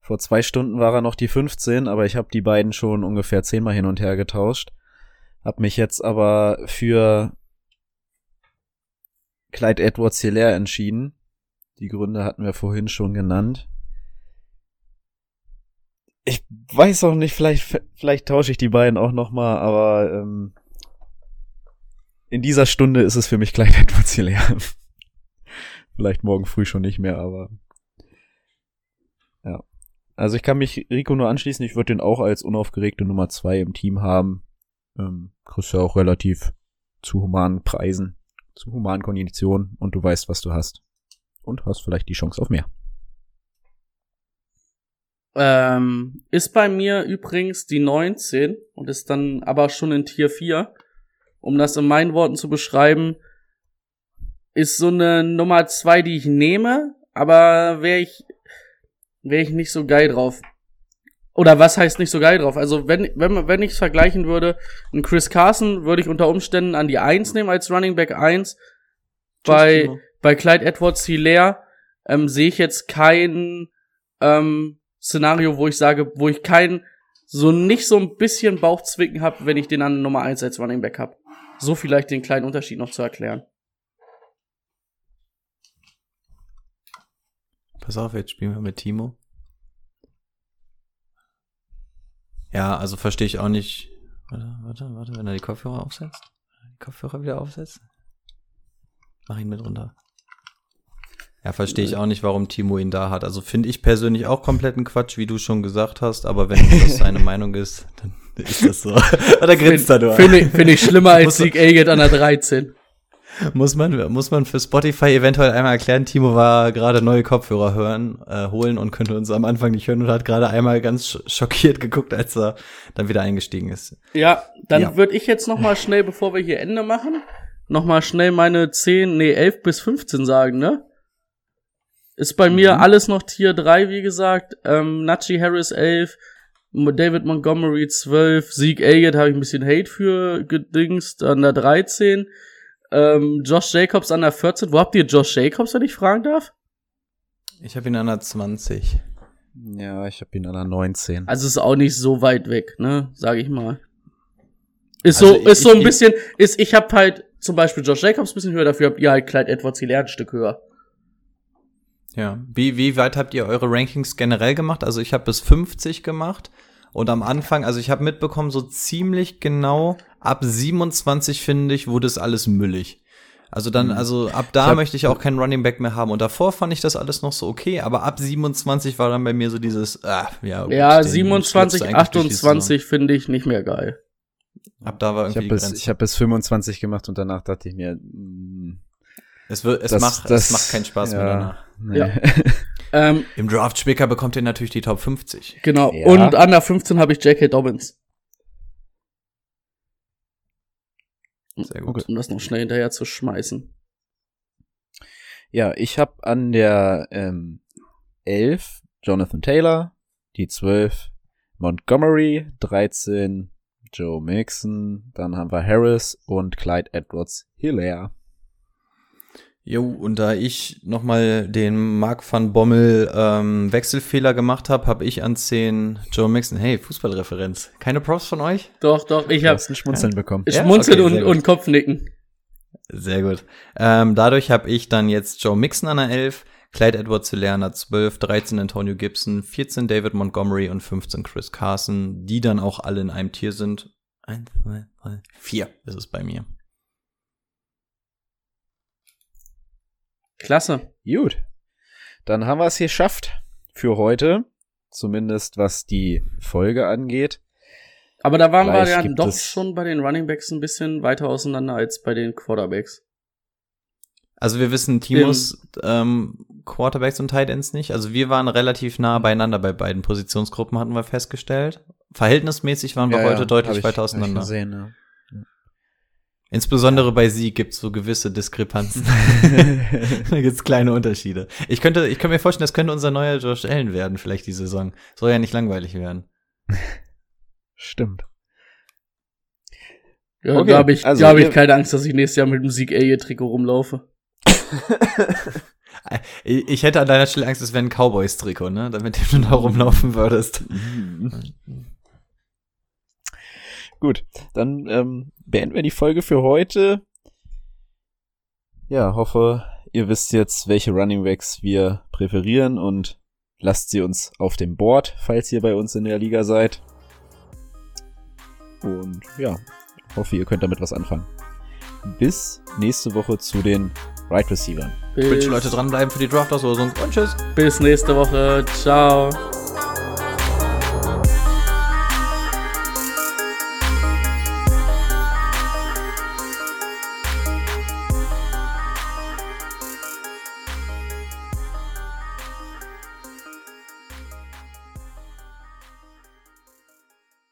S1: Vor zwei Stunden war er noch die 15, aber ich habe die beiden schon ungefähr zehnmal hin und her getauscht. Hab mich jetzt aber für Clyde Edwards Hilaire entschieden. Die Gründe hatten wir vorhin schon genannt. Ich weiß auch nicht, vielleicht, vielleicht tausche ich die beiden auch noch mal, aber ähm, in dieser Stunde ist es für mich Clyde Edwards Hilaire. Vielleicht morgen früh schon nicht mehr, aber ja. Also ich kann mich Rico nur anschließen. Ich würde den auch als unaufgeregte Nummer zwei im Team haben. Ähm, kriegst ja auch relativ zu humanen Preisen, zu humanen Konditionen und du weißt, was du hast. Und hast vielleicht die Chance auf mehr.
S3: Ähm, ist bei mir übrigens die 19 und ist dann aber schon in Tier 4. Um das in meinen Worten zu beschreiben, ist so eine Nummer zwei, die ich nehme, aber wäre ich, wäre ich nicht so geil drauf. Oder was heißt nicht so geil drauf? Also wenn, wenn, wenn ich es vergleichen würde, ein Chris Carson würde ich unter Umständen an die eins nehmen als Running Back eins Bei, bei Clyde Edwards Hilaire ähm, sehe ich jetzt kein ähm, Szenario, wo ich sage, wo ich kein so nicht so ein bisschen Bauchzwicken habe, wenn ich den an Nummer eins als Running Back habe. So vielleicht den kleinen Unterschied noch zu erklären.
S2: Pass auf, jetzt spielen wir mit Timo. Ja, also verstehe ich auch nicht. Warte, warte, warte, wenn er die Kopfhörer aufsetzt. Die Kopfhörer wieder aufsetzt. Mach ihn mit runter. Ja, verstehe ich auch nicht, warum Timo ihn da hat. Also finde ich persönlich auch kompletten Quatsch, wie du schon gesagt hast, aber wenn das seine Meinung ist, dann ist das so. Oder grinst er nur.
S3: Finde ich, find ich schlimmer als Sieg Agate an der 13
S2: muss man, muss man für Spotify eventuell einmal erklären, Timo war gerade neue Kopfhörer hören, äh, holen und könnte uns am Anfang nicht hören und hat gerade einmal ganz schockiert geguckt, als er dann wieder eingestiegen ist.
S3: Ja, dann ja. würde ich jetzt noch mal schnell, bevor wir hier Ende machen, noch mal schnell meine 10, nee, 11 bis 15 sagen, ne? Ist bei mhm. mir alles noch Tier 3, wie gesagt. Ähm, Nachi Harris 11, David Montgomery 12, Sieg Agate habe ich ein bisschen Hate für gedingst, an der 13. Ähm, Josh Jacobs an der 14. Wo habt ihr Josh Jacobs, wenn ich fragen darf?
S2: Ich habe ihn an der 20.
S1: Ja, ich habe ihn an der 19.
S3: Also ist auch nicht so weit weg, ne, sag ich mal. Ist also so, ich, ist so ein ich, bisschen, ist, ich habe halt zum Beispiel Josh Jacobs ein bisschen höher, dafür habt ihr halt Clyde Edwards Hilaire ein Stück höher.
S2: Ja, wie, wie weit habt ihr eure Rankings generell gemacht? Also ich habe bis 50 gemacht und am Anfang, also ich habe mitbekommen, so ziemlich genau ab 27 finde ich, wurde es alles müllig. Also dann, mhm. also ab da ich hab, möchte ich auch keinen Running Back mehr haben. Und davor fand ich das alles noch so okay, aber ab 27 war dann bei mir so dieses, ah, ja.
S3: Gut, ja, 27, 28 finde ich nicht mehr geil.
S2: Ab da war irgendwie
S1: ich hab bis, Ich habe bis 25 gemacht und danach dachte ich mir, mh, mm,
S2: es, wird, es, das, macht, das, es macht keinen Spaß ja, mehr danach.
S3: Nee. Ja.
S2: ähm, Im Draft-Spicker bekommt ihr natürlich die Top 50.
S3: Genau. Ja. Und an der 15 habe ich J.K. Dobbins. Sehr gut. Um das noch schnell hinterher zu schmeißen.
S1: Ja, ich habe an der ähm, 11 Jonathan Taylor, die 12 Montgomery, 13 Joe Mixon, dann haben wir Harris und Clyde Edwards Hilaire.
S2: Jo, und da ich nochmal den Mark van Bommel ähm, Wechselfehler gemacht habe, habe ich an 10 Joe Mixon. Hey, Fußballreferenz. Keine Props von euch?
S3: Doch, doch, ich habe
S1: ein Schmunzeln bekommen.
S2: Ja?
S3: Schmunzeln
S2: Okay,
S3: und, und Kopfnicken.
S2: Sehr gut. Ähm, dadurch habe ich dann jetzt Joe Mixon an der 11, Clyde Edwards Hilaire 12, 13 Antonio Gibson, 14 David Montgomery und 15 Chris Carson, die dann auch alle in einem Tier sind. Eins, zwei, drei, vier ist es bei mir.
S3: Klasse.
S1: Gut. Dann haben wir es geschafft für heute. Zumindest was die Folge angeht.
S3: Aber da waren
S1: Gleich
S3: wir ja doch schon bei den Running Backs ein bisschen weiter auseinander als bei den Quarterbacks.
S2: Also wir wissen Timos ähm, Quarterbacks und Tight Ends nicht. Also wir waren relativ nah beieinander bei beiden Positionsgruppen, hatten wir festgestellt. Verhältnismäßig waren wir heute deutlich weiter auseinander.
S1: Gesehen, ja.
S2: Insbesondere bei sie gibt es so gewisse Diskrepanzen. da gibt's kleine Unterschiede. Ich könnte, ich könnte mir vorstellen, das könnte unser neuer Josh Allen werden, vielleicht die Saison. Soll ja nicht langweilig werden.
S1: Stimmt.
S3: Ja,
S1: Okay,
S3: da habe ich,
S1: also
S3: da hab ich keine Angst, dass ich nächstes Jahr mit dem Sieg Trikot rumlaufe.
S2: Ich ich hätte an deiner Stelle Angst, es wäre ein Cowboys-Trikot, ne? Damit du da rumlaufen würdest.
S1: Gut, dann ähm, beenden wir die Folge für heute. Ja, hoffe, ihr wisst jetzt, welche Running Backs wir präferieren und lasst sie uns auf dem Board, falls ihr bei uns in der Liga seid. Und ja, hoffe, ihr könnt damit was anfangen. Bis nächste Woche zu den Right Receivers.
S2: Ich wünsche Leute dranbleiben für die Draft-Auslosung und tschüss.
S3: Bis nächste Woche. Ciao.